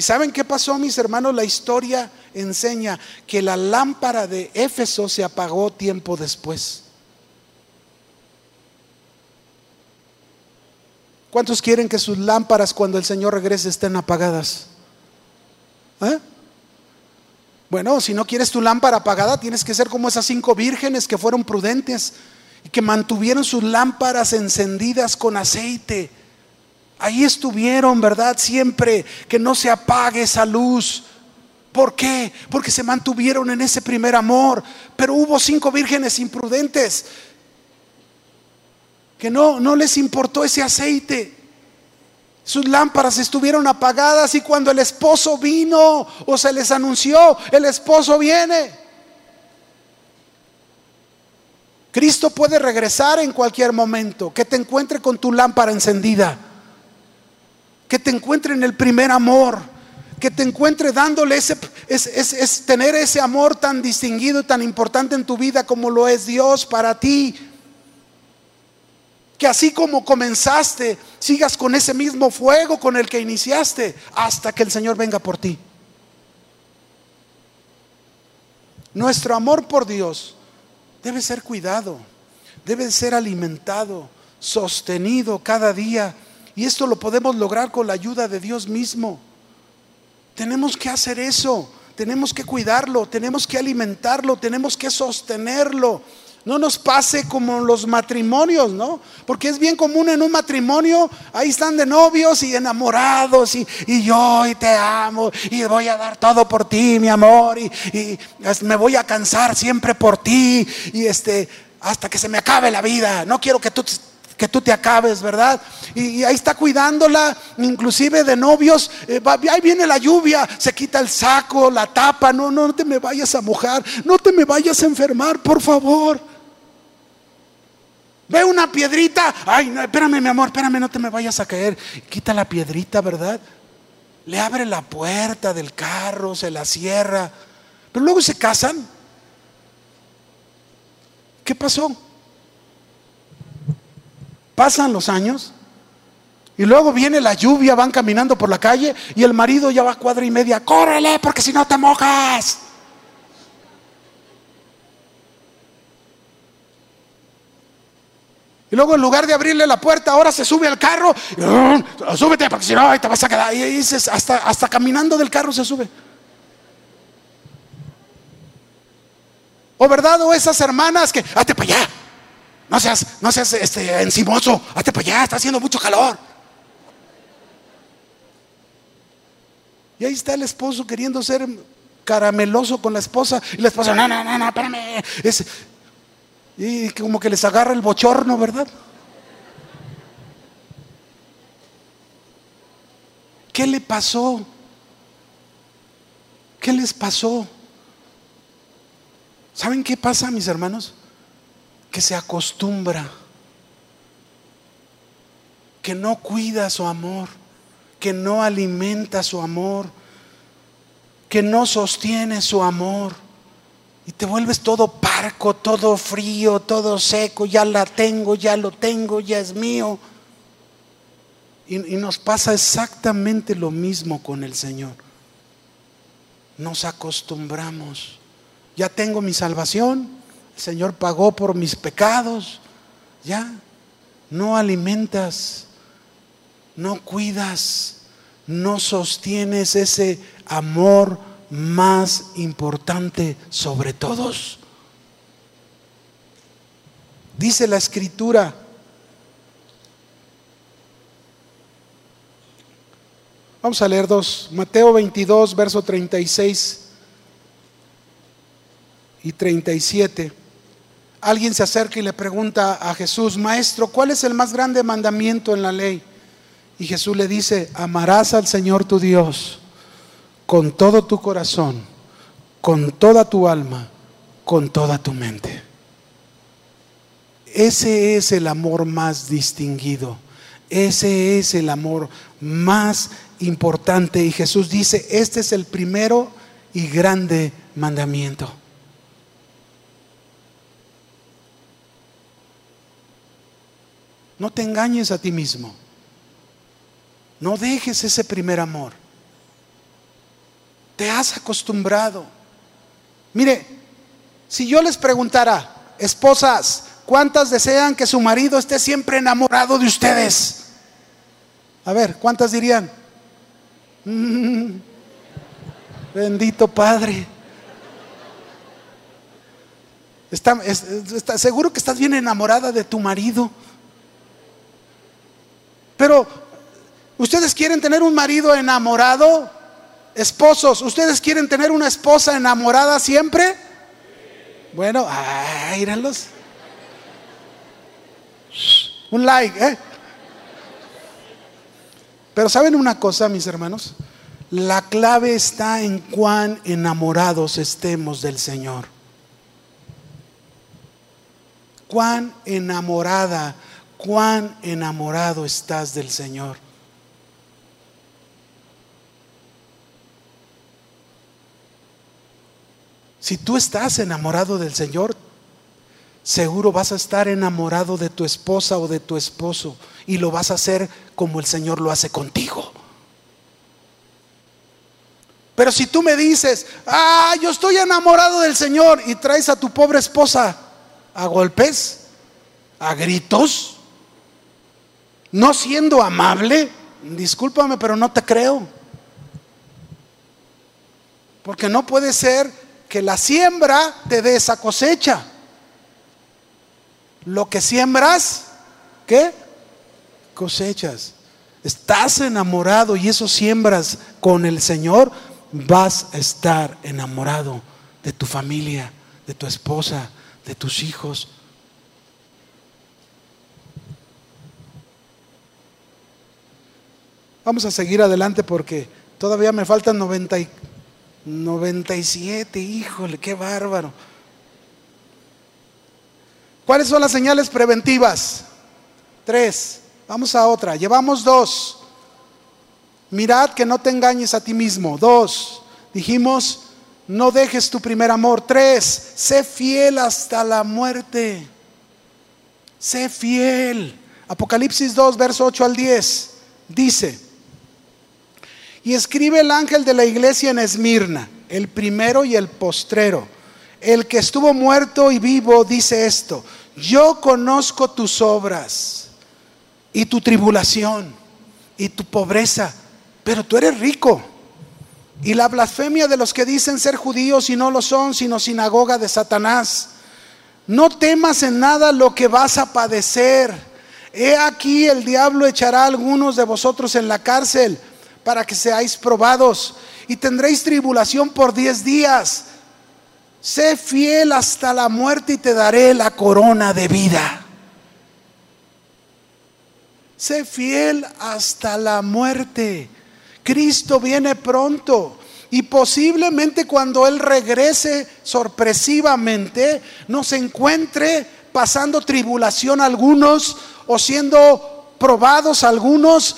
¿Y saben qué pasó, mis hermanos? La historia enseña que la lámpara de Éfeso se apagó tiempo después. ¿Cuántos quieren que sus lámparas cuando el Señor regrese estén apagadas? ¿Eh? Bueno, si no quieres tu lámpara apagada, tienes que ser como esas cinco vírgenes que fueron prudentes y que mantuvieron sus lámparas encendidas con aceite. Ahí estuvieron, ¿verdad? Siempre que no se apague esa luz. ¿Por qué? Porque se mantuvieron en ese primer amor. Pero hubo cinco vírgenes imprudentes que no, no les importó ese aceite. Sus lámparas estuvieron apagadas y cuando el esposo vino o se les anunció, el esposo viene. Cristo puede regresar en cualquier momento, que te encuentre con tu lámpara encendida, que te encuentre en el primer amor que te encuentre dándole ese, es, tener ese amor tan distinguido y tan importante en tu vida como lo es Dios para ti. Que así como comenzaste, sigas con ese mismo fuego con el que iniciaste hasta que el Señor venga por ti. Nuestro amor por Dios debe ser cuidado. debe ser alimentado, sostenido cada día. Y esto lo podemos lograr con la ayuda de Dios mismo. Tenemos que hacer eso, tenemos que cuidarlo, tenemos que alimentarlo, tenemos que sostenerlo. No nos pase como los matrimonios, ¿no? Porque es bien común en un matrimonio, ahí están de novios y enamorados y, yo y te amo y voy a dar todo por ti, mi amor, y, y me voy a cansar siempre por ti y este, hasta que se me acabe la vida. No quiero que tú que tú te acabes, ¿verdad? Y, ahí está cuidándola, inclusive de novios, eh, ahí viene la lluvia, se quita el saco, la tapa, no, no, no te me vayas a mojar, no te me vayas a enfermar, por favor. Ve una piedrita, ay, no, espérame mi amor, espérame, no te me vayas a caer. Quita la piedrita, ¿verdad? Le abre la puerta del carro, se la cierra, pero luego se casan. ¿Qué pasó? Pasan los años y luego viene la lluvia, van caminando por la calle y el marido ya va a cuadra y media, córrele porque si no te mojas. Y luego en lugar de abrirle la puerta, ahora se sube al carro, y, súbete porque si no te vas a quedar. Y dices, hasta, hasta caminando del carro se sube. O verdad, o esas hermanas que, hazte para allá, no seas, no seas este, encimoso, hazte para allá, está haciendo mucho calor. Y ahí está el esposo queriendo ser carameloso con la esposa. Y la esposa, no, no, no, no, espérame. y como que les agarra el bochorno, ¿verdad? ¿Qué le pasó? ¿Qué les pasó? ¿Saben qué pasa, mis hermanos? Que se acostumbra, que no cuida su amor, que no alimenta su amor, que no sostiene su amor. Y te vuelves todo parco, todo frío, todo seco, ya la tengo, ya lo tengo, ya es mío. Y, y nos pasa exactamente lo mismo con el Señor. Nos acostumbramos. Ya tengo mi salvación, Señor pagó por mis pecados. Ya, no alimentas, no cuidas, no sostienes ese amor más importante sobre todos. Dice la escritura, vamos a leer dos, Mateo 22, verso 36 y 37 alguien se acerca y le pregunta a Jesús, Maestro, ¿cuál es el más grande mandamiento en la ley? Y Jesús le dice, amarás al Señor tu Dios con todo tu corazón, con toda tu alma, con toda tu mente. Ese es el amor más distinguido. Ese es el amor más importante. Y Jesús dice, este es el primero y grande mandamiento. No te engañes a ti mismo. No dejes ese primer amor. Te has acostumbrado. Mire, si yo les preguntara, esposas, ¿cuántas desean que su marido esté siempre enamorado de ustedes? A ver, ¿cuántas dirían? Mm, bendito Padre. Está, está, seguro que estás bien enamorada de tu marido. Pero, ¿ustedes quieren tener un marido enamorado? Esposos, ¿ustedes quieren tener una esposa enamorada siempre? Bueno, ah, Un like, ¿eh? Pero ¿saben una cosa, mis hermanos? La clave está en cuán enamorados estemos del Señor. Cuán enamorada cuán enamorado estás del Señor. Si tú estás enamorado del Señor, seguro vas a estar enamorado de tu esposa o de tu esposo y lo vas a hacer como el Señor lo hace contigo. Pero si tú me dices, ah, yo estoy enamorado del Señor y traes a tu pobre esposa a golpes, a gritos, no siendo amable, discúlpame, pero no te creo. Porque no puede ser que la siembra te dé esa cosecha. Lo que siembras, ¿qué? Cosechas. Estás enamorado y eso siembras con el Señor, vas a estar enamorado de tu familia, de tu esposa, de tus hijos. Vamos a seguir adelante porque todavía me faltan 90 y 97, híjole, qué bárbaro. ¿Cuáles son las señales preventivas? Tres. Vamos a otra. Llevamos dos. Mirad que no te engañes a ti mismo. Dos. Dijimos, no dejes tu primer amor. Tres. Sé fiel hasta la muerte. Sé fiel. Apocalipsis 2, verso 8 al 10. Dice. Y escribe el ángel de la iglesia en Esmirna, el primero y el postrero. El que estuvo muerto y vivo dice esto, yo conozco tus obras y tu tribulación y tu pobreza, pero tú eres rico. Y la blasfemia de los que dicen ser judíos y no lo son, sino sinagoga de Satanás. No temas en nada lo que vas a padecer. He aquí el diablo echará a algunos de vosotros en la cárcel para que seáis probados y tendréis tribulación por diez días. Sé fiel hasta la muerte y te daré la corona de vida. Sé fiel hasta la muerte. Cristo viene pronto. Y posiblemente cuando Él regrese sorpresivamente, nos encuentre pasando tribulación algunos o siendo probados algunos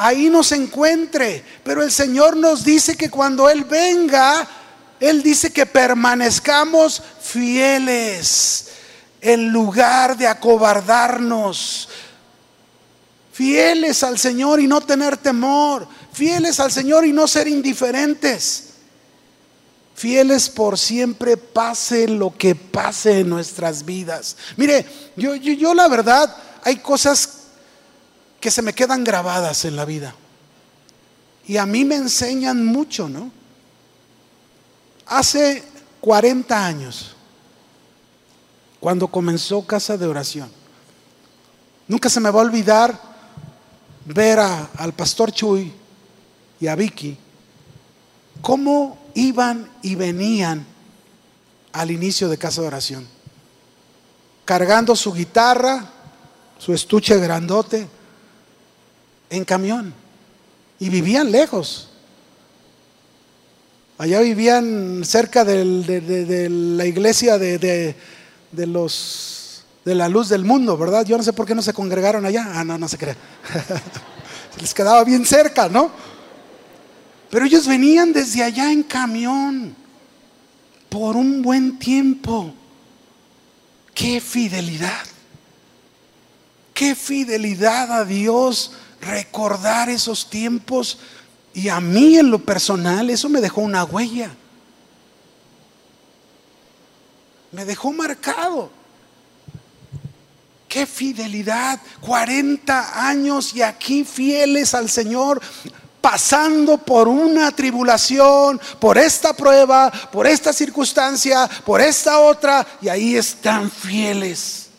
ahí nos encuentre. Pero el Señor nos dice que cuando Él venga, Él dice que permanezcamos fieles en lugar de acobardarnos. Fieles al Señor y no tener temor. Fieles al Señor y no ser indiferentes. Fieles por siempre, pase lo que pase en nuestras vidas. Mire, yo, yo, yo la verdad, hay cosas que se me quedan grabadas en la vida. Y a mí me enseñan mucho, ¿no? Hace 40 años, cuando comenzó Casa de Oración, nunca se me va a olvidar ver al pastor Chuy y a Vicky cómo iban y venían al inicio de Casa de Oración, cargando su guitarra, su estuche grandote, en camión y vivían lejos. Allá vivían cerca de, la iglesia de, los de la luz del mundo, ¿verdad? Yo no sé por qué no se congregaron allá. Ah, no, no se cree. [laughs] Les quedaba bien cerca, ¿no? Pero ellos venían desde allá en camión por un buen tiempo. ¡Qué fidelidad! ¡Qué fidelidad a Dios! Recordar esos tiempos y a mí en lo personal eso me dejó una huella. Me dejó marcado. Qué fidelidad, 40 años y aquí fieles al Señor, pasando por una tribulación, por esta prueba, por esta circunstancia, por esta otra, y ahí están fieles.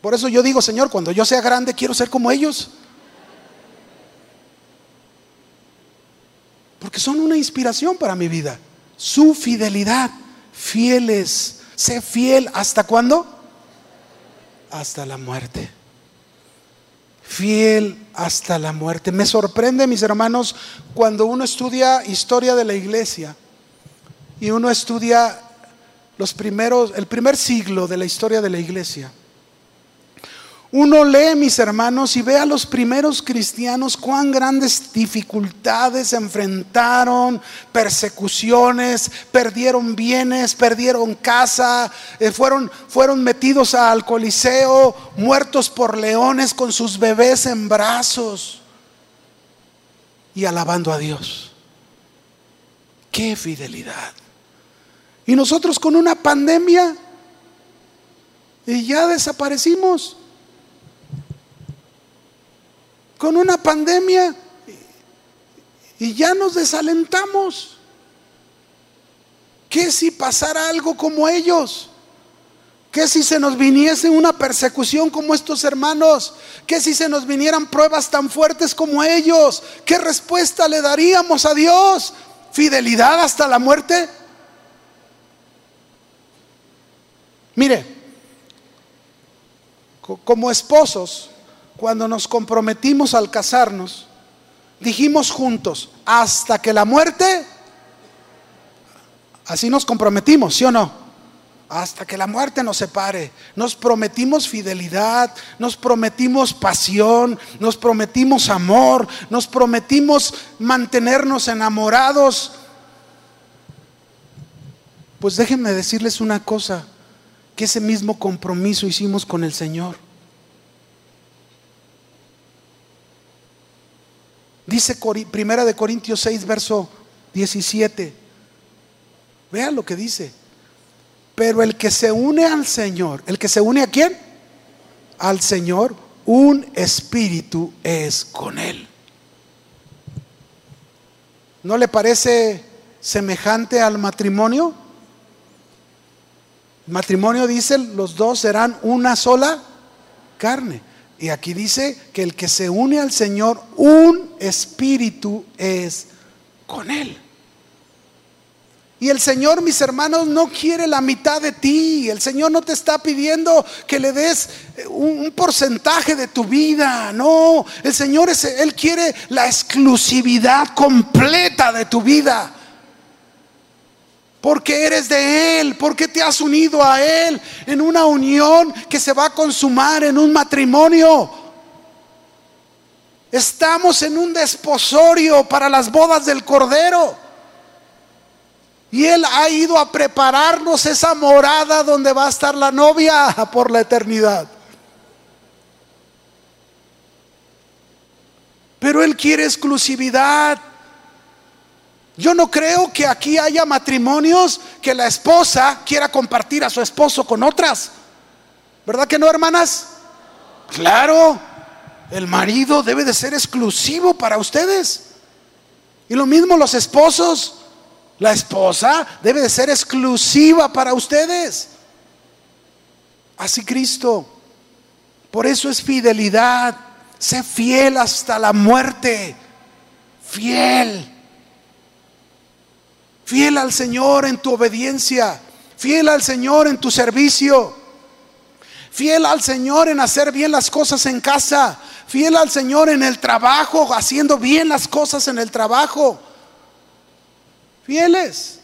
Por eso yo digo, Señor, cuando yo sea grande quiero ser como ellos. Porque son una inspiración para mi vida. Su fidelidad, fieles. Sé fiel hasta cuándo? Hasta la muerte. Fiel hasta la muerte. Me sorprende, mis hermanos, cuando uno estudia historia de la iglesia y uno estudia los primeros, el primer siglo de la historia de la iglesia uno lee, mis hermanos, y ve a los primeros cristianos cuán grandes dificultades enfrentaron, persecuciones, perdieron bienes, perdieron casa, eh, fueron, fueron metidos al Coliseo, muertos por leones con sus bebés en brazos y alabando a Dios. ¡Qué fidelidad! Y nosotros con una pandemia y ya desaparecimos. Con una pandemia y ya nos desalentamos. ¿Qué si pasara algo como ellos? ¿Qué si se nos viniese una persecución como estos hermanos? ¿Qué si se nos vinieran pruebas tan fuertes como ellos? ¿Qué respuesta le daríamos a Dios? ¿Fidelidad hasta la muerte? Mire, como esposos, cuando nos comprometimos al casarnos, dijimos juntos, hasta que la muerte, así nos comprometimos, ¿sí o no? hasta que la muerte nos separe. Nos prometimos fidelidad, nos prometimos pasión, nos prometimos amor, nos prometimos mantenernos enamorados. Pues déjenme decirles una cosa, que ese mismo compromiso hicimos con el Señor. Dice Primera de Corintios 6, verso 17. Vean lo que dice. Pero el que se une al Señor, ¿el que se une a quién? Al Señor, un espíritu es con él. ¿No le parece semejante al matrimonio? Matrimonio dice, los dos serán una sola carne. Y aquí dice que el que se une al Señor, un espíritu es con él. Y el Señor, mis hermanos, no quiere la mitad de ti. El Señor no te está pidiendo que le des eh, un, porcentaje de tu vida. No, el Señor es, Él quiere la exclusividad completa de tu vida. Porque eres de Él, porque te has unido a Él en una unión que se va a consumar en un matrimonio. Estamos en un desposorio para las bodas del Cordero. Y Él ha ido a prepararnos esa morada donde va a estar la novia [laughs] por la eternidad. Pero Él quiere exclusividad. Yo no creo que aquí haya matrimonios que la esposa quiera compartir a su esposo con otras. ¿Verdad que no, hermanas? Claro, el marido debe de ser exclusivo para ustedes. Y lo mismo los esposos. La esposa debe de ser exclusiva para ustedes. Así Cristo. Por eso es fidelidad. Sé fiel hasta la muerte. Fiel. Fiel al Señor en tu obediencia. Fiel al Señor en tu servicio. Fiel al Señor en hacer bien las cosas en casa. Fiel al Señor en el trabajo, haciendo bien las cosas en el trabajo fieles.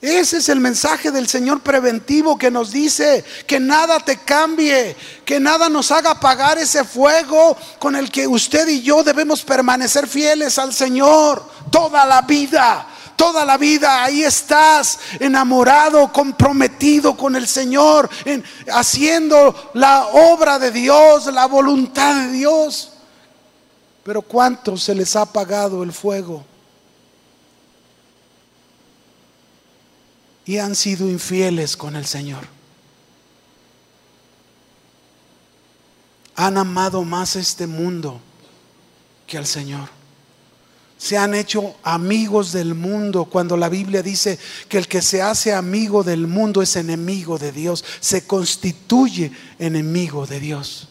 Ese es el mensaje del Señor preventivo que nos dice que nada te cambie, que nada nos haga apagar ese fuego con el que usted y yo debemos permanecer fieles al Señor toda la vida. Toda la vida ahí estás enamorado, comprometido con el Señor, haciendo la obra de Dios, la voluntad de Dios. Pero ¿cuánto se les ha apagado el fuego? y han sido infieles con el Señor. Han amado más este mundo que al Señor. Se han hecho amigos del mundo cuando la Biblia dice que el que se hace amigo del mundo es enemigo de Dios, se constituye enemigo de Dios.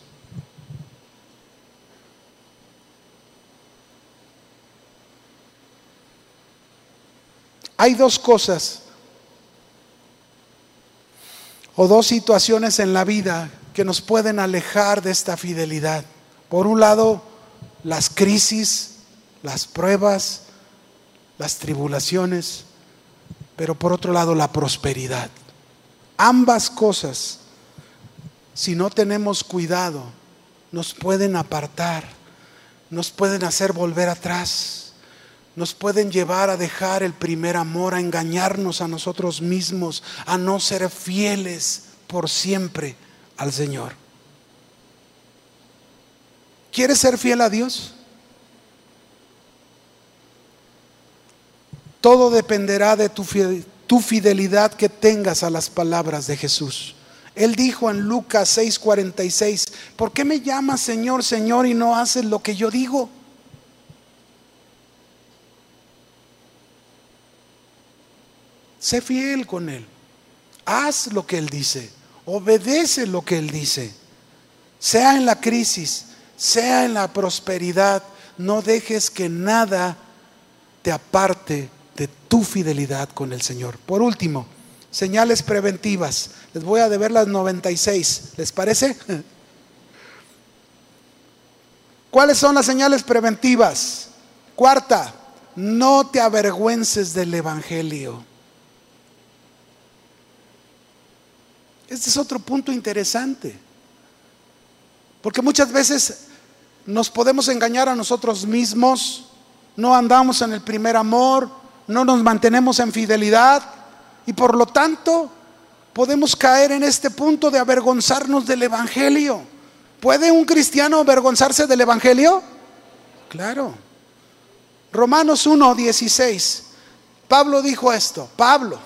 Hay dos cosas o dos situaciones en la vida que nos pueden alejar de esta fidelidad. Por un lado, las crisis, las pruebas, las tribulaciones, pero por otro lado, la prosperidad. Ambas cosas, si no tenemos cuidado, nos pueden apartar, nos pueden hacer volver atrás nos pueden llevar a dejar el primer amor, a engañarnos a nosotros mismos, a no ser fieles por siempre al Señor. ¿Quieres ser fiel a Dios? Todo dependerá de tu fidelidad que tengas a las palabras de Jesús. Él dijo en Lucas 6:46, ¿por qué me llamas Señor, Señor y no haces lo que yo digo? Sé fiel con Él. Haz lo que Él dice. Obedece lo que Él dice. Sea en la crisis, sea en la prosperidad, no dejes que nada te aparte de tu fidelidad con el Señor. Por último, señales preventivas. Les voy a deber las 96. ¿Les parece? [laughs] ¿Cuáles son las señales preventivas? Cuarta, no te avergüences del Evangelio. Este es otro punto interesante. Porque muchas veces nos podemos engañar a nosotros mismos, no andamos en el primer amor, no nos mantenemos en fidelidad y por lo tanto podemos caer en este punto de avergonzarnos del Evangelio. ¿Puede un cristiano avergonzarse del Evangelio? Claro. Romanos 1, 16. Pablo dijo esto, Pablo,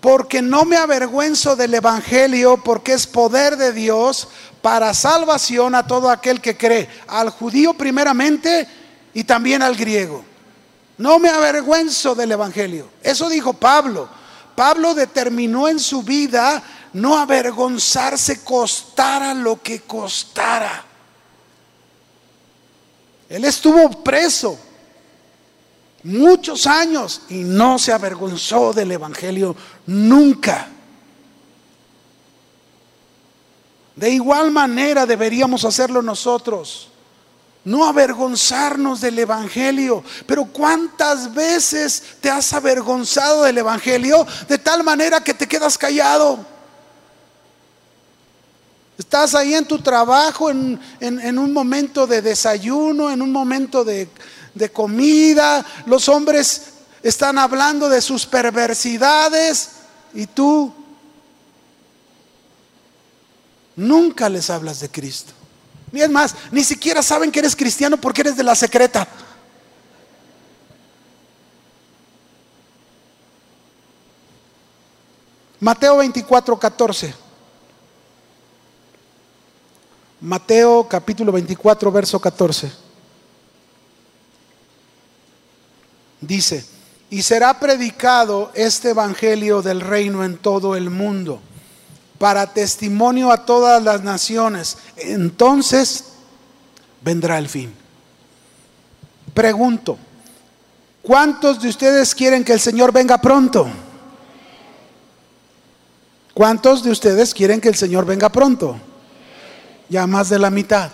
porque no me avergüenzo del Evangelio, porque es poder de Dios para salvación a todo aquel que cree, al judío primeramente y también al griego. No me avergüenzo del Evangelio. Eso dijo Pablo. Pablo determinó en su vida no avergonzarse costara lo que costara. Él estuvo preso muchos años y no se avergonzó del Evangelio nunca. De igual manera deberíamos hacerlo nosotros no avergonzarnos del Evangelio. Pero ¿cuántas veces te has avergonzado del Evangelio de tal manera que te quedas callado? Estás ahí en tu trabajo, en, un momento de desayuno, en un momento de, de comida. Los hombres están hablando de sus perversidades y tú nunca les hablas de Cristo. Ni es más, ni siquiera saben que eres cristiano porque eres de la secreta. Mateo 24, 14. Mateo capítulo 24, verso 14. Dice, y será predicado este Evangelio del reino en todo el mundo para testimonio a todas las naciones. Entonces vendrá el fin. Pregunto, ¿cuántos de ustedes quieren que el Señor venga pronto? ¿Cuántos de ustedes quieren que el Señor venga pronto? Ya más de la mitad.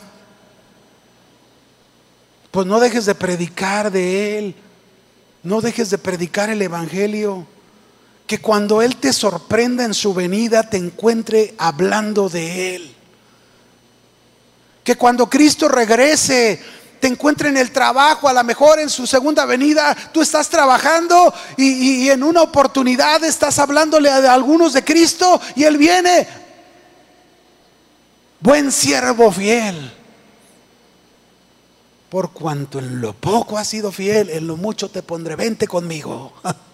Pues no dejes de predicar de Él. No dejes de predicar el Evangelio que cuando Él te sorprenda en su venida te encuentre hablando de Él. Que cuando Cristo regrese te encuentre en el trabajo, a lo mejor en su segunda venida, tú estás trabajando y, en una oportunidad estás hablándole a algunos de Cristo y Él viene. Buen siervo fiel. Por cuanto en lo poco has sido fiel, en lo mucho te pondré, vente conmigo. [laughs]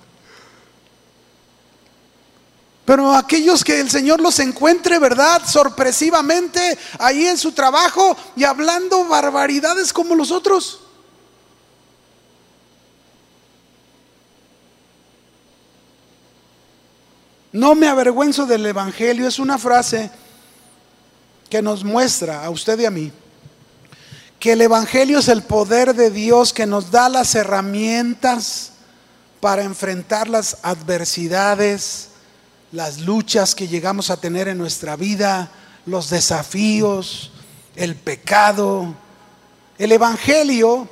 Pero aquellos que el Señor los encuentre, ¿verdad? Sorpresivamente ahí en su trabajo y hablando barbaridades como los otros. No me avergüenzo del Evangelio es una frase que nos muestra a usted y a mí que el Evangelio es el poder de Dios que nos da las herramientas para enfrentar las adversidades, las luchas que llegamos a tener en nuestra vida, los desafíos, el pecado. El Evangelio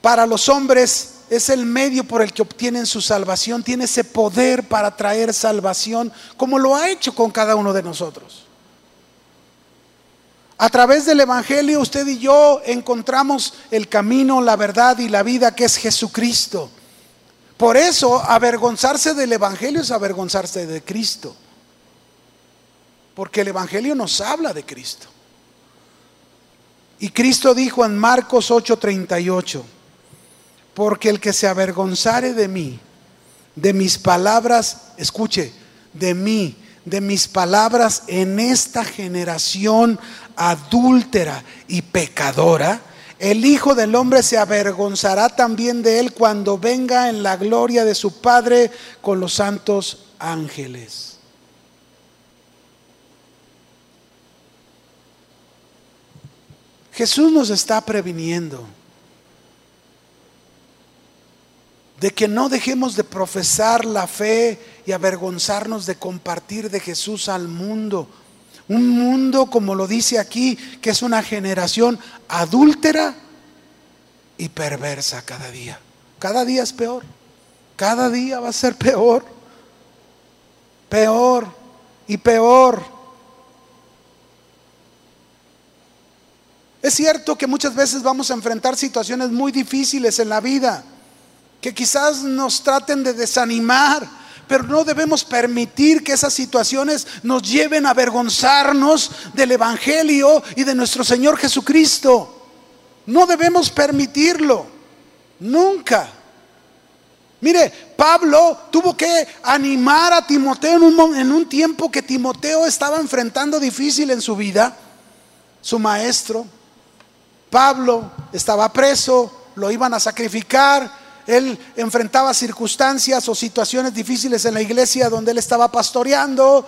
para los hombres es el medio por el que obtienen su salvación, tiene ese poder para traer salvación, como lo ha hecho con cada uno de nosotros. A través del Evangelio usted y yo encontramos el camino, la verdad y la vida que es Jesucristo. Por eso, avergonzarse del Evangelio es avergonzarse de Cristo. Porque el Evangelio nos habla de Cristo. Y Cristo dijo en Marcos 8:38, porque el que se avergonzare de mí, de mis palabras, escuche, de mí, de mis palabras en esta generación adúltera y pecadora, el Hijo del Hombre se avergonzará también de él cuando venga en la gloria de su Padre con los santos ángeles. Jesús nos está previniendo de que no dejemos de profesar la fe y avergonzarnos de compartir de Jesús al mundo. Un mundo, como lo dice aquí, que es una generación adúltera y perversa cada día. Cada día es peor. Cada día va a ser peor. Peor y peor. Es cierto que muchas veces vamos a enfrentar situaciones muy difíciles en la vida que quizás nos traten de desanimar, pero no debemos permitir que esas situaciones nos lleven a avergonzarnos del Evangelio y de nuestro Señor Jesucristo. No debemos permitirlo, nunca. Mire, Pablo tuvo que animar a Timoteo en un, en un, tiempo que Timoteo estaba enfrentando difícil en su vida. Su maestro, Pablo, estaba preso, lo iban a sacrificar, él enfrentaba circunstancias o situaciones difíciles en la iglesia donde él estaba pastoreando.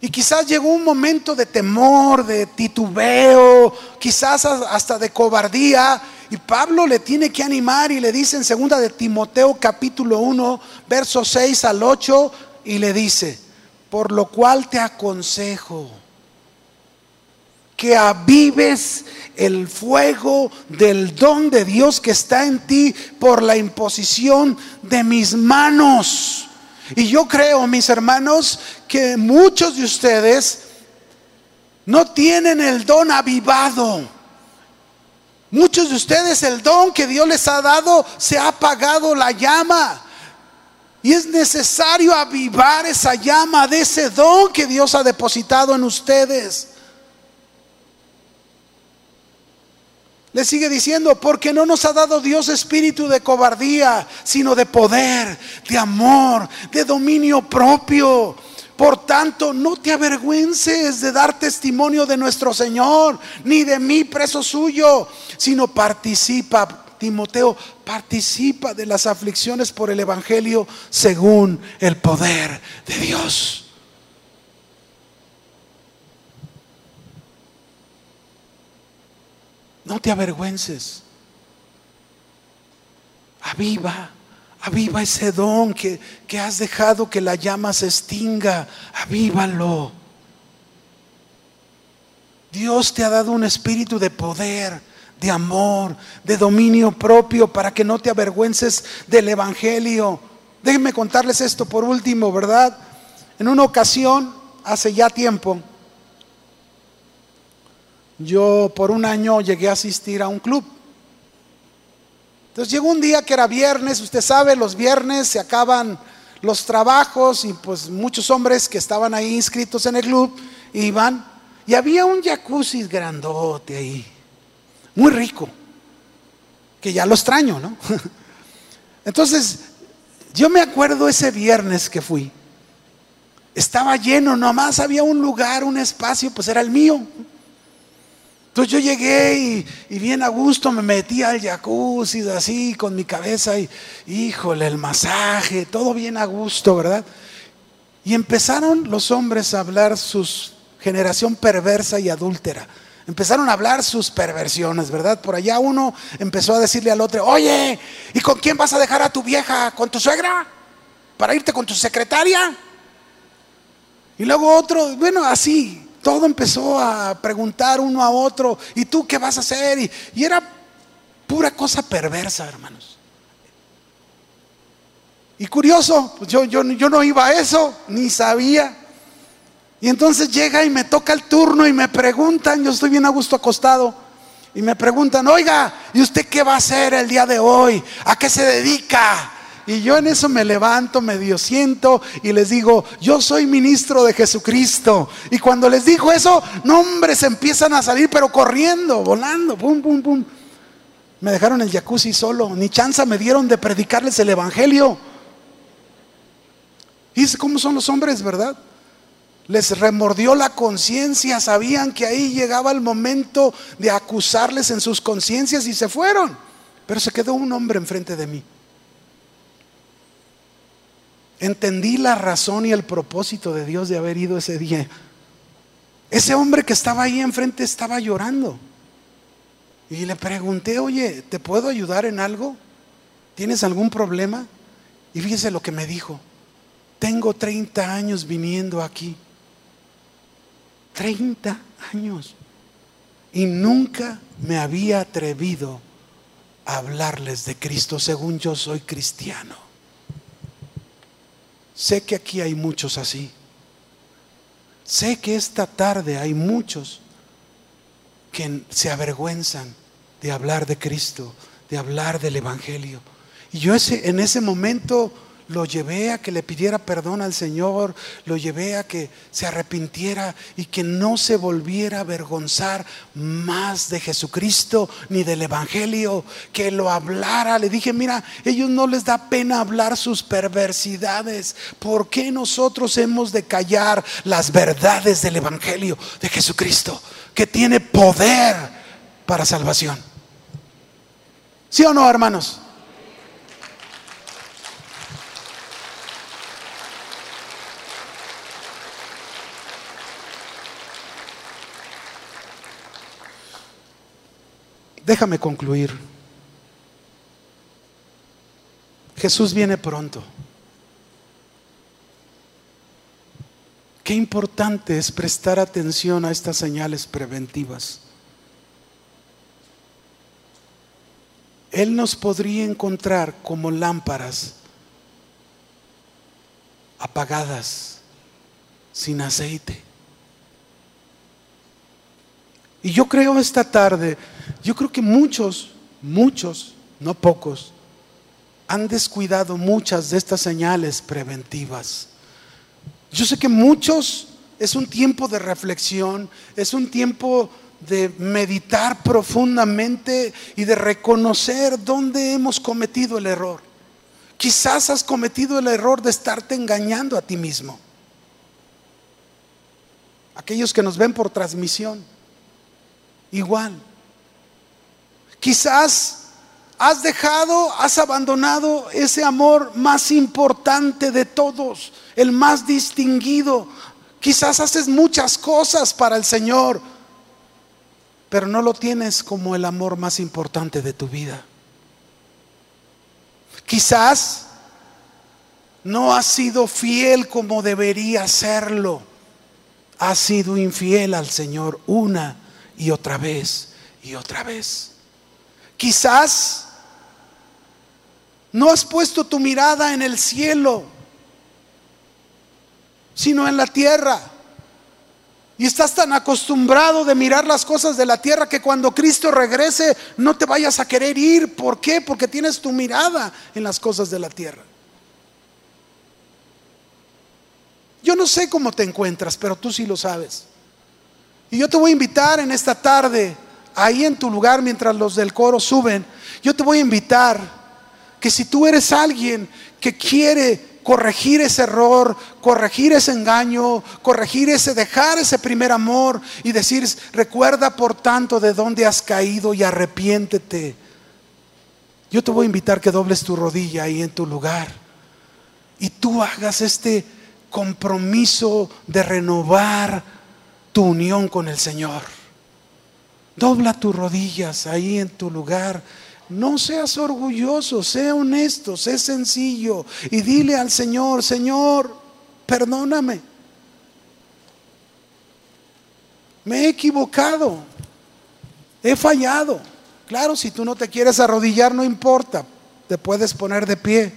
Y quizás llegó un momento de temor, de titubeo, quizás hasta de cobardía. Y Pablo le tiene que animar y le dice en segunda de Timoteo capítulo 1, versos 6 al 8, y le dice, por lo cual te aconsejo que avives el fuego del don de Dios que está en ti por la imposición de mis manos. Y yo creo, mis hermanos, que muchos de ustedes no tienen el don avivado. Muchos de ustedes el don que Dios les ha dado se ha apagado la llama. Y es necesario avivar esa llama de ese don que Dios ha depositado en ustedes. Le sigue diciendo, porque no nos ha dado Dios espíritu de cobardía, sino de poder, de amor, de dominio propio. Por tanto, no te avergüences de dar testimonio de nuestro Señor, ni de mí preso suyo, sino participa, Timoteo, participa de las aflicciones por el Evangelio según el poder de Dios. No te avergüences. Aviva, aviva ese don que, que has dejado que la llama se extinga. Avívalo. Dios te ha dado un espíritu de poder, de amor, de dominio propio para que no te avergüences del Evangelio. Déjenme contarles esto por último, ¿verdad? En una ocasión, hace ya tiempo, yo por un año llegué a asistir a un club. Entonces llegó un día que era viernes, usted sabe, los viernes se acaban los trabajos y pues muchos hombres que estaban ahí inscritos en el club iban y había un jacuzzi grandote ahí, muy rico, que ya lo extraño, ¿no? [laughs] Entonces, yo me acuerdo ese viernes que fui, estaba lleno, nomás había un lugar, un espacio, pues era el mío. Entonces yo llegué y, bien a gusto me metí al jacuzzi así con mi cabeza y híjole, el masaje, todo bien a gusto, ¿verdad? Y empezaron los hombres a hablar su generación perversa y adúltera. Empezaron a hablar sus perversiones, ¿verdad? Por allá uno empezó a decirle al otro, oye, ¿y con quién vas a dejar a tu vieja? ¿Con tu suegra? ¿Para irte con tu secretaria? Y luego otro, bueno, así, todo empezó a preguntar uno a otro, ¿y tú qué vas a hacer? Y, era pura cosa perversa, hermanos. Y curioso, pues yo, no iba a eso, ni sabía. Y entonces llega y me toca el turno y me preguntan, yo estoy bien a gusto acostado, y me preguntan, oiga, ¿y usted qué va a hacer el día de hoy? ¿A qué se dedica? Y yo en eso me levanto, medio siento y les digo, yo soy ministro de Jesucristo. Y cuando les dijo eso, nombres empiezan a salir, pero corriendo, volando, pum, pum, pum. Me dejaron el jacuzzi solo, ni chance me dieron de predicarles el Evangelio. Y cómo son los hombres, ¿verdad? Les remordió la conciencia, sabían que ahí llegaba el momento de acusarles en sus conciencias y se fueron. Pero se quedó un hombre enfrente de mí. Entendí la razón y el propósito de Dios de haber ido ese día. Ese hombre que estaba ahí enfrente estaba llorando. Y le pregunté, oye, ¿te puedo ayudar en algo? ¿Tienes algún problema? Y fíjese lo que me dijo. Tengo 30 años viniendo aquí. 30 años. Y nunca me había atrevido a hablarles de Cristo según yo soy cristiano. Sé que aquí hay muchos así. Sé que esta tarde hay muchos que se avergüenzan de hablar de Cristo, de hablar del Evangelio. Y yo en ese momento lo llevé a que le pidiera perdón al Señor, lo llevé a que se arrepintiera y que no se volviera a avergonzar más de Jesucristo ni del Evangelio, que lo hablara. Le dije, mira, ellos no les da pena hablar sus perversidades. ¿Por qué nosotros hemos de callar las verdades del Evangelio de Jesucristo, que tiene poder para salvación? ¿Sí o no, hermanos? Déjame concluir. Jesús viene pronto. Qué importante es prestar atención a estas señales preventivas. Él nos podría encontrar como lámparas apagadas, sin aceite. Y yo creo esta tarde, yo creo que muchos, muchos, no pocos, han descuidado muchas de estas señales preventivas. Yo sé que muchos es un tiempo de reflexión, es un tiempo de meditar profundamente y de reconocer dónde hemos cometido el error. Quizás has cometido el error de estarte engañando a ti mismo. Aquellos que nos ven por transmisión igual. Quizás has dejado, has abandonado ese amor más importante de todos, el más distinguido. Quizás haces muchas cosas para el Señor, pero no lo tienes como el amor más importante de tu vida. Quizás no has sido fiel como debería serlo. Has sido infiel al Señor una y otra vez y otra vez. Quizás no has puesto tu mirada en el cielo, sino en la tierra. Y estás tan acostumbrado de mirar las cosas de la tierra que cuando Cristo regrese no te vayas a querer ir. ¿Por qué? Porque tienes tu mirada en las cosas de la tierra. Yo no sé cómo te encuentras, pero tú sí lo sabes. Y yo te voy a invitar en esta tarde, ahí en tu lugar, mientras los del coro suben, yo te voy a invitar que si tú eres alguien que quiere corregir ese error, corregir ese engaño, corregir ese, dejar ese primer amor y decir, recuerda por tanto de dónde has caído y arrepiéntete. Yo te voy a invitar que dobles tu rodilla ahí en tu lugar y tú hagas este compromiso de renovar tu unión con el Señor. Dobla tus rodillas ahí en tu lugar. No seas orgulloso, sea honesto, sé sencillo y dile al Señor, Señor, perdóname. Me he equivocado, he fallado. Claro, si tú no te quieres arrodillar, no importa, te puedes poner de pie,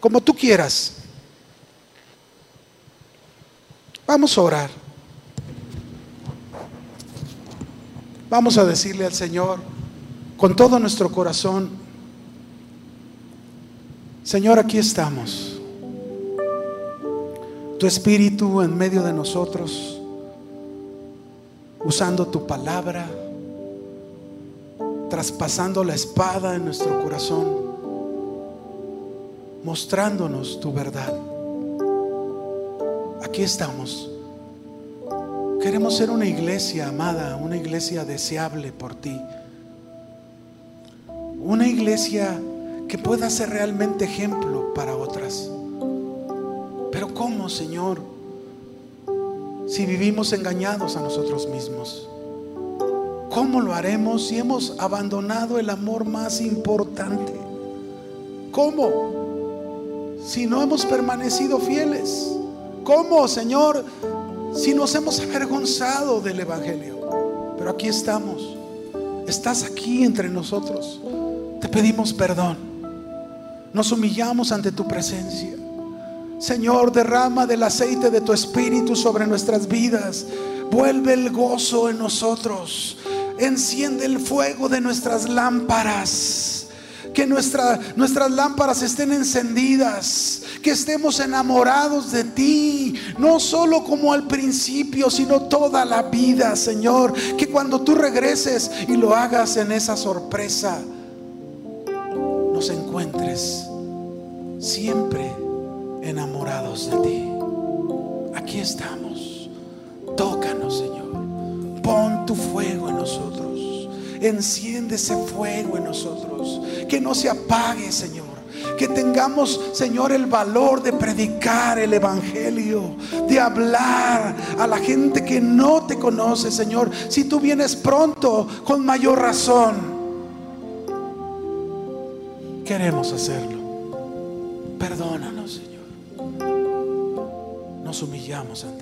como tú quieras. Vamos a orar. Vamos a decirle al Señor con todo nuestro corazón, Señor, aquí estamos. Tu espíritu en medio de nosotros, usando tu palabra, traspasando la espada en nuestro corazón, mostrándonos tu verdad. aquí estamos. Queremos ser una iglesia amada, una iglesia deseable por ti. Una iglesia que pueda ser realmente ejemplo para otras. Pero ¿cómo, Señor? Si vivimos engañados a nosotros mismos. ¿Cómo lo haremos si hemos abandonado el amor más importante? ¿Cómo? Si no hemos permanecido fieles. ¿Cómo, Señor? Si nos hemos avergonzado del Evangelio. Pero aquí estamos. Estás aquí entre nosotros. Te pedimos perdón. Nos humillamos ante tu presencia. Señor, derrama del aceite de tu espíritu sobre nuestras vidas. Vuelve el gozo en nosotros. Enciende el fuego de nuestras lámparas que nuestras lámparas estén encendidas, que estemos enamorados de ti, no solo como al principio, sino toda la vida, Señor. Que cuando tú regreses y lo hagas en esa sorpresa, nos encuentres siempre enamorados de ti. Aquí estamos. Tócanos, Señor. Pon tu fuego en nosotros. Enciende ese fuego en nosotros. Que no se apague, Señor. Que tengamos, Señor, el valor de predicar el Evangelio, de hablar a la gente que no te conoce, Señor. Si tú vienes pronto, con mayor razón, queremos hacerlo. Perdónanos, Señor. Nos humillamos ante.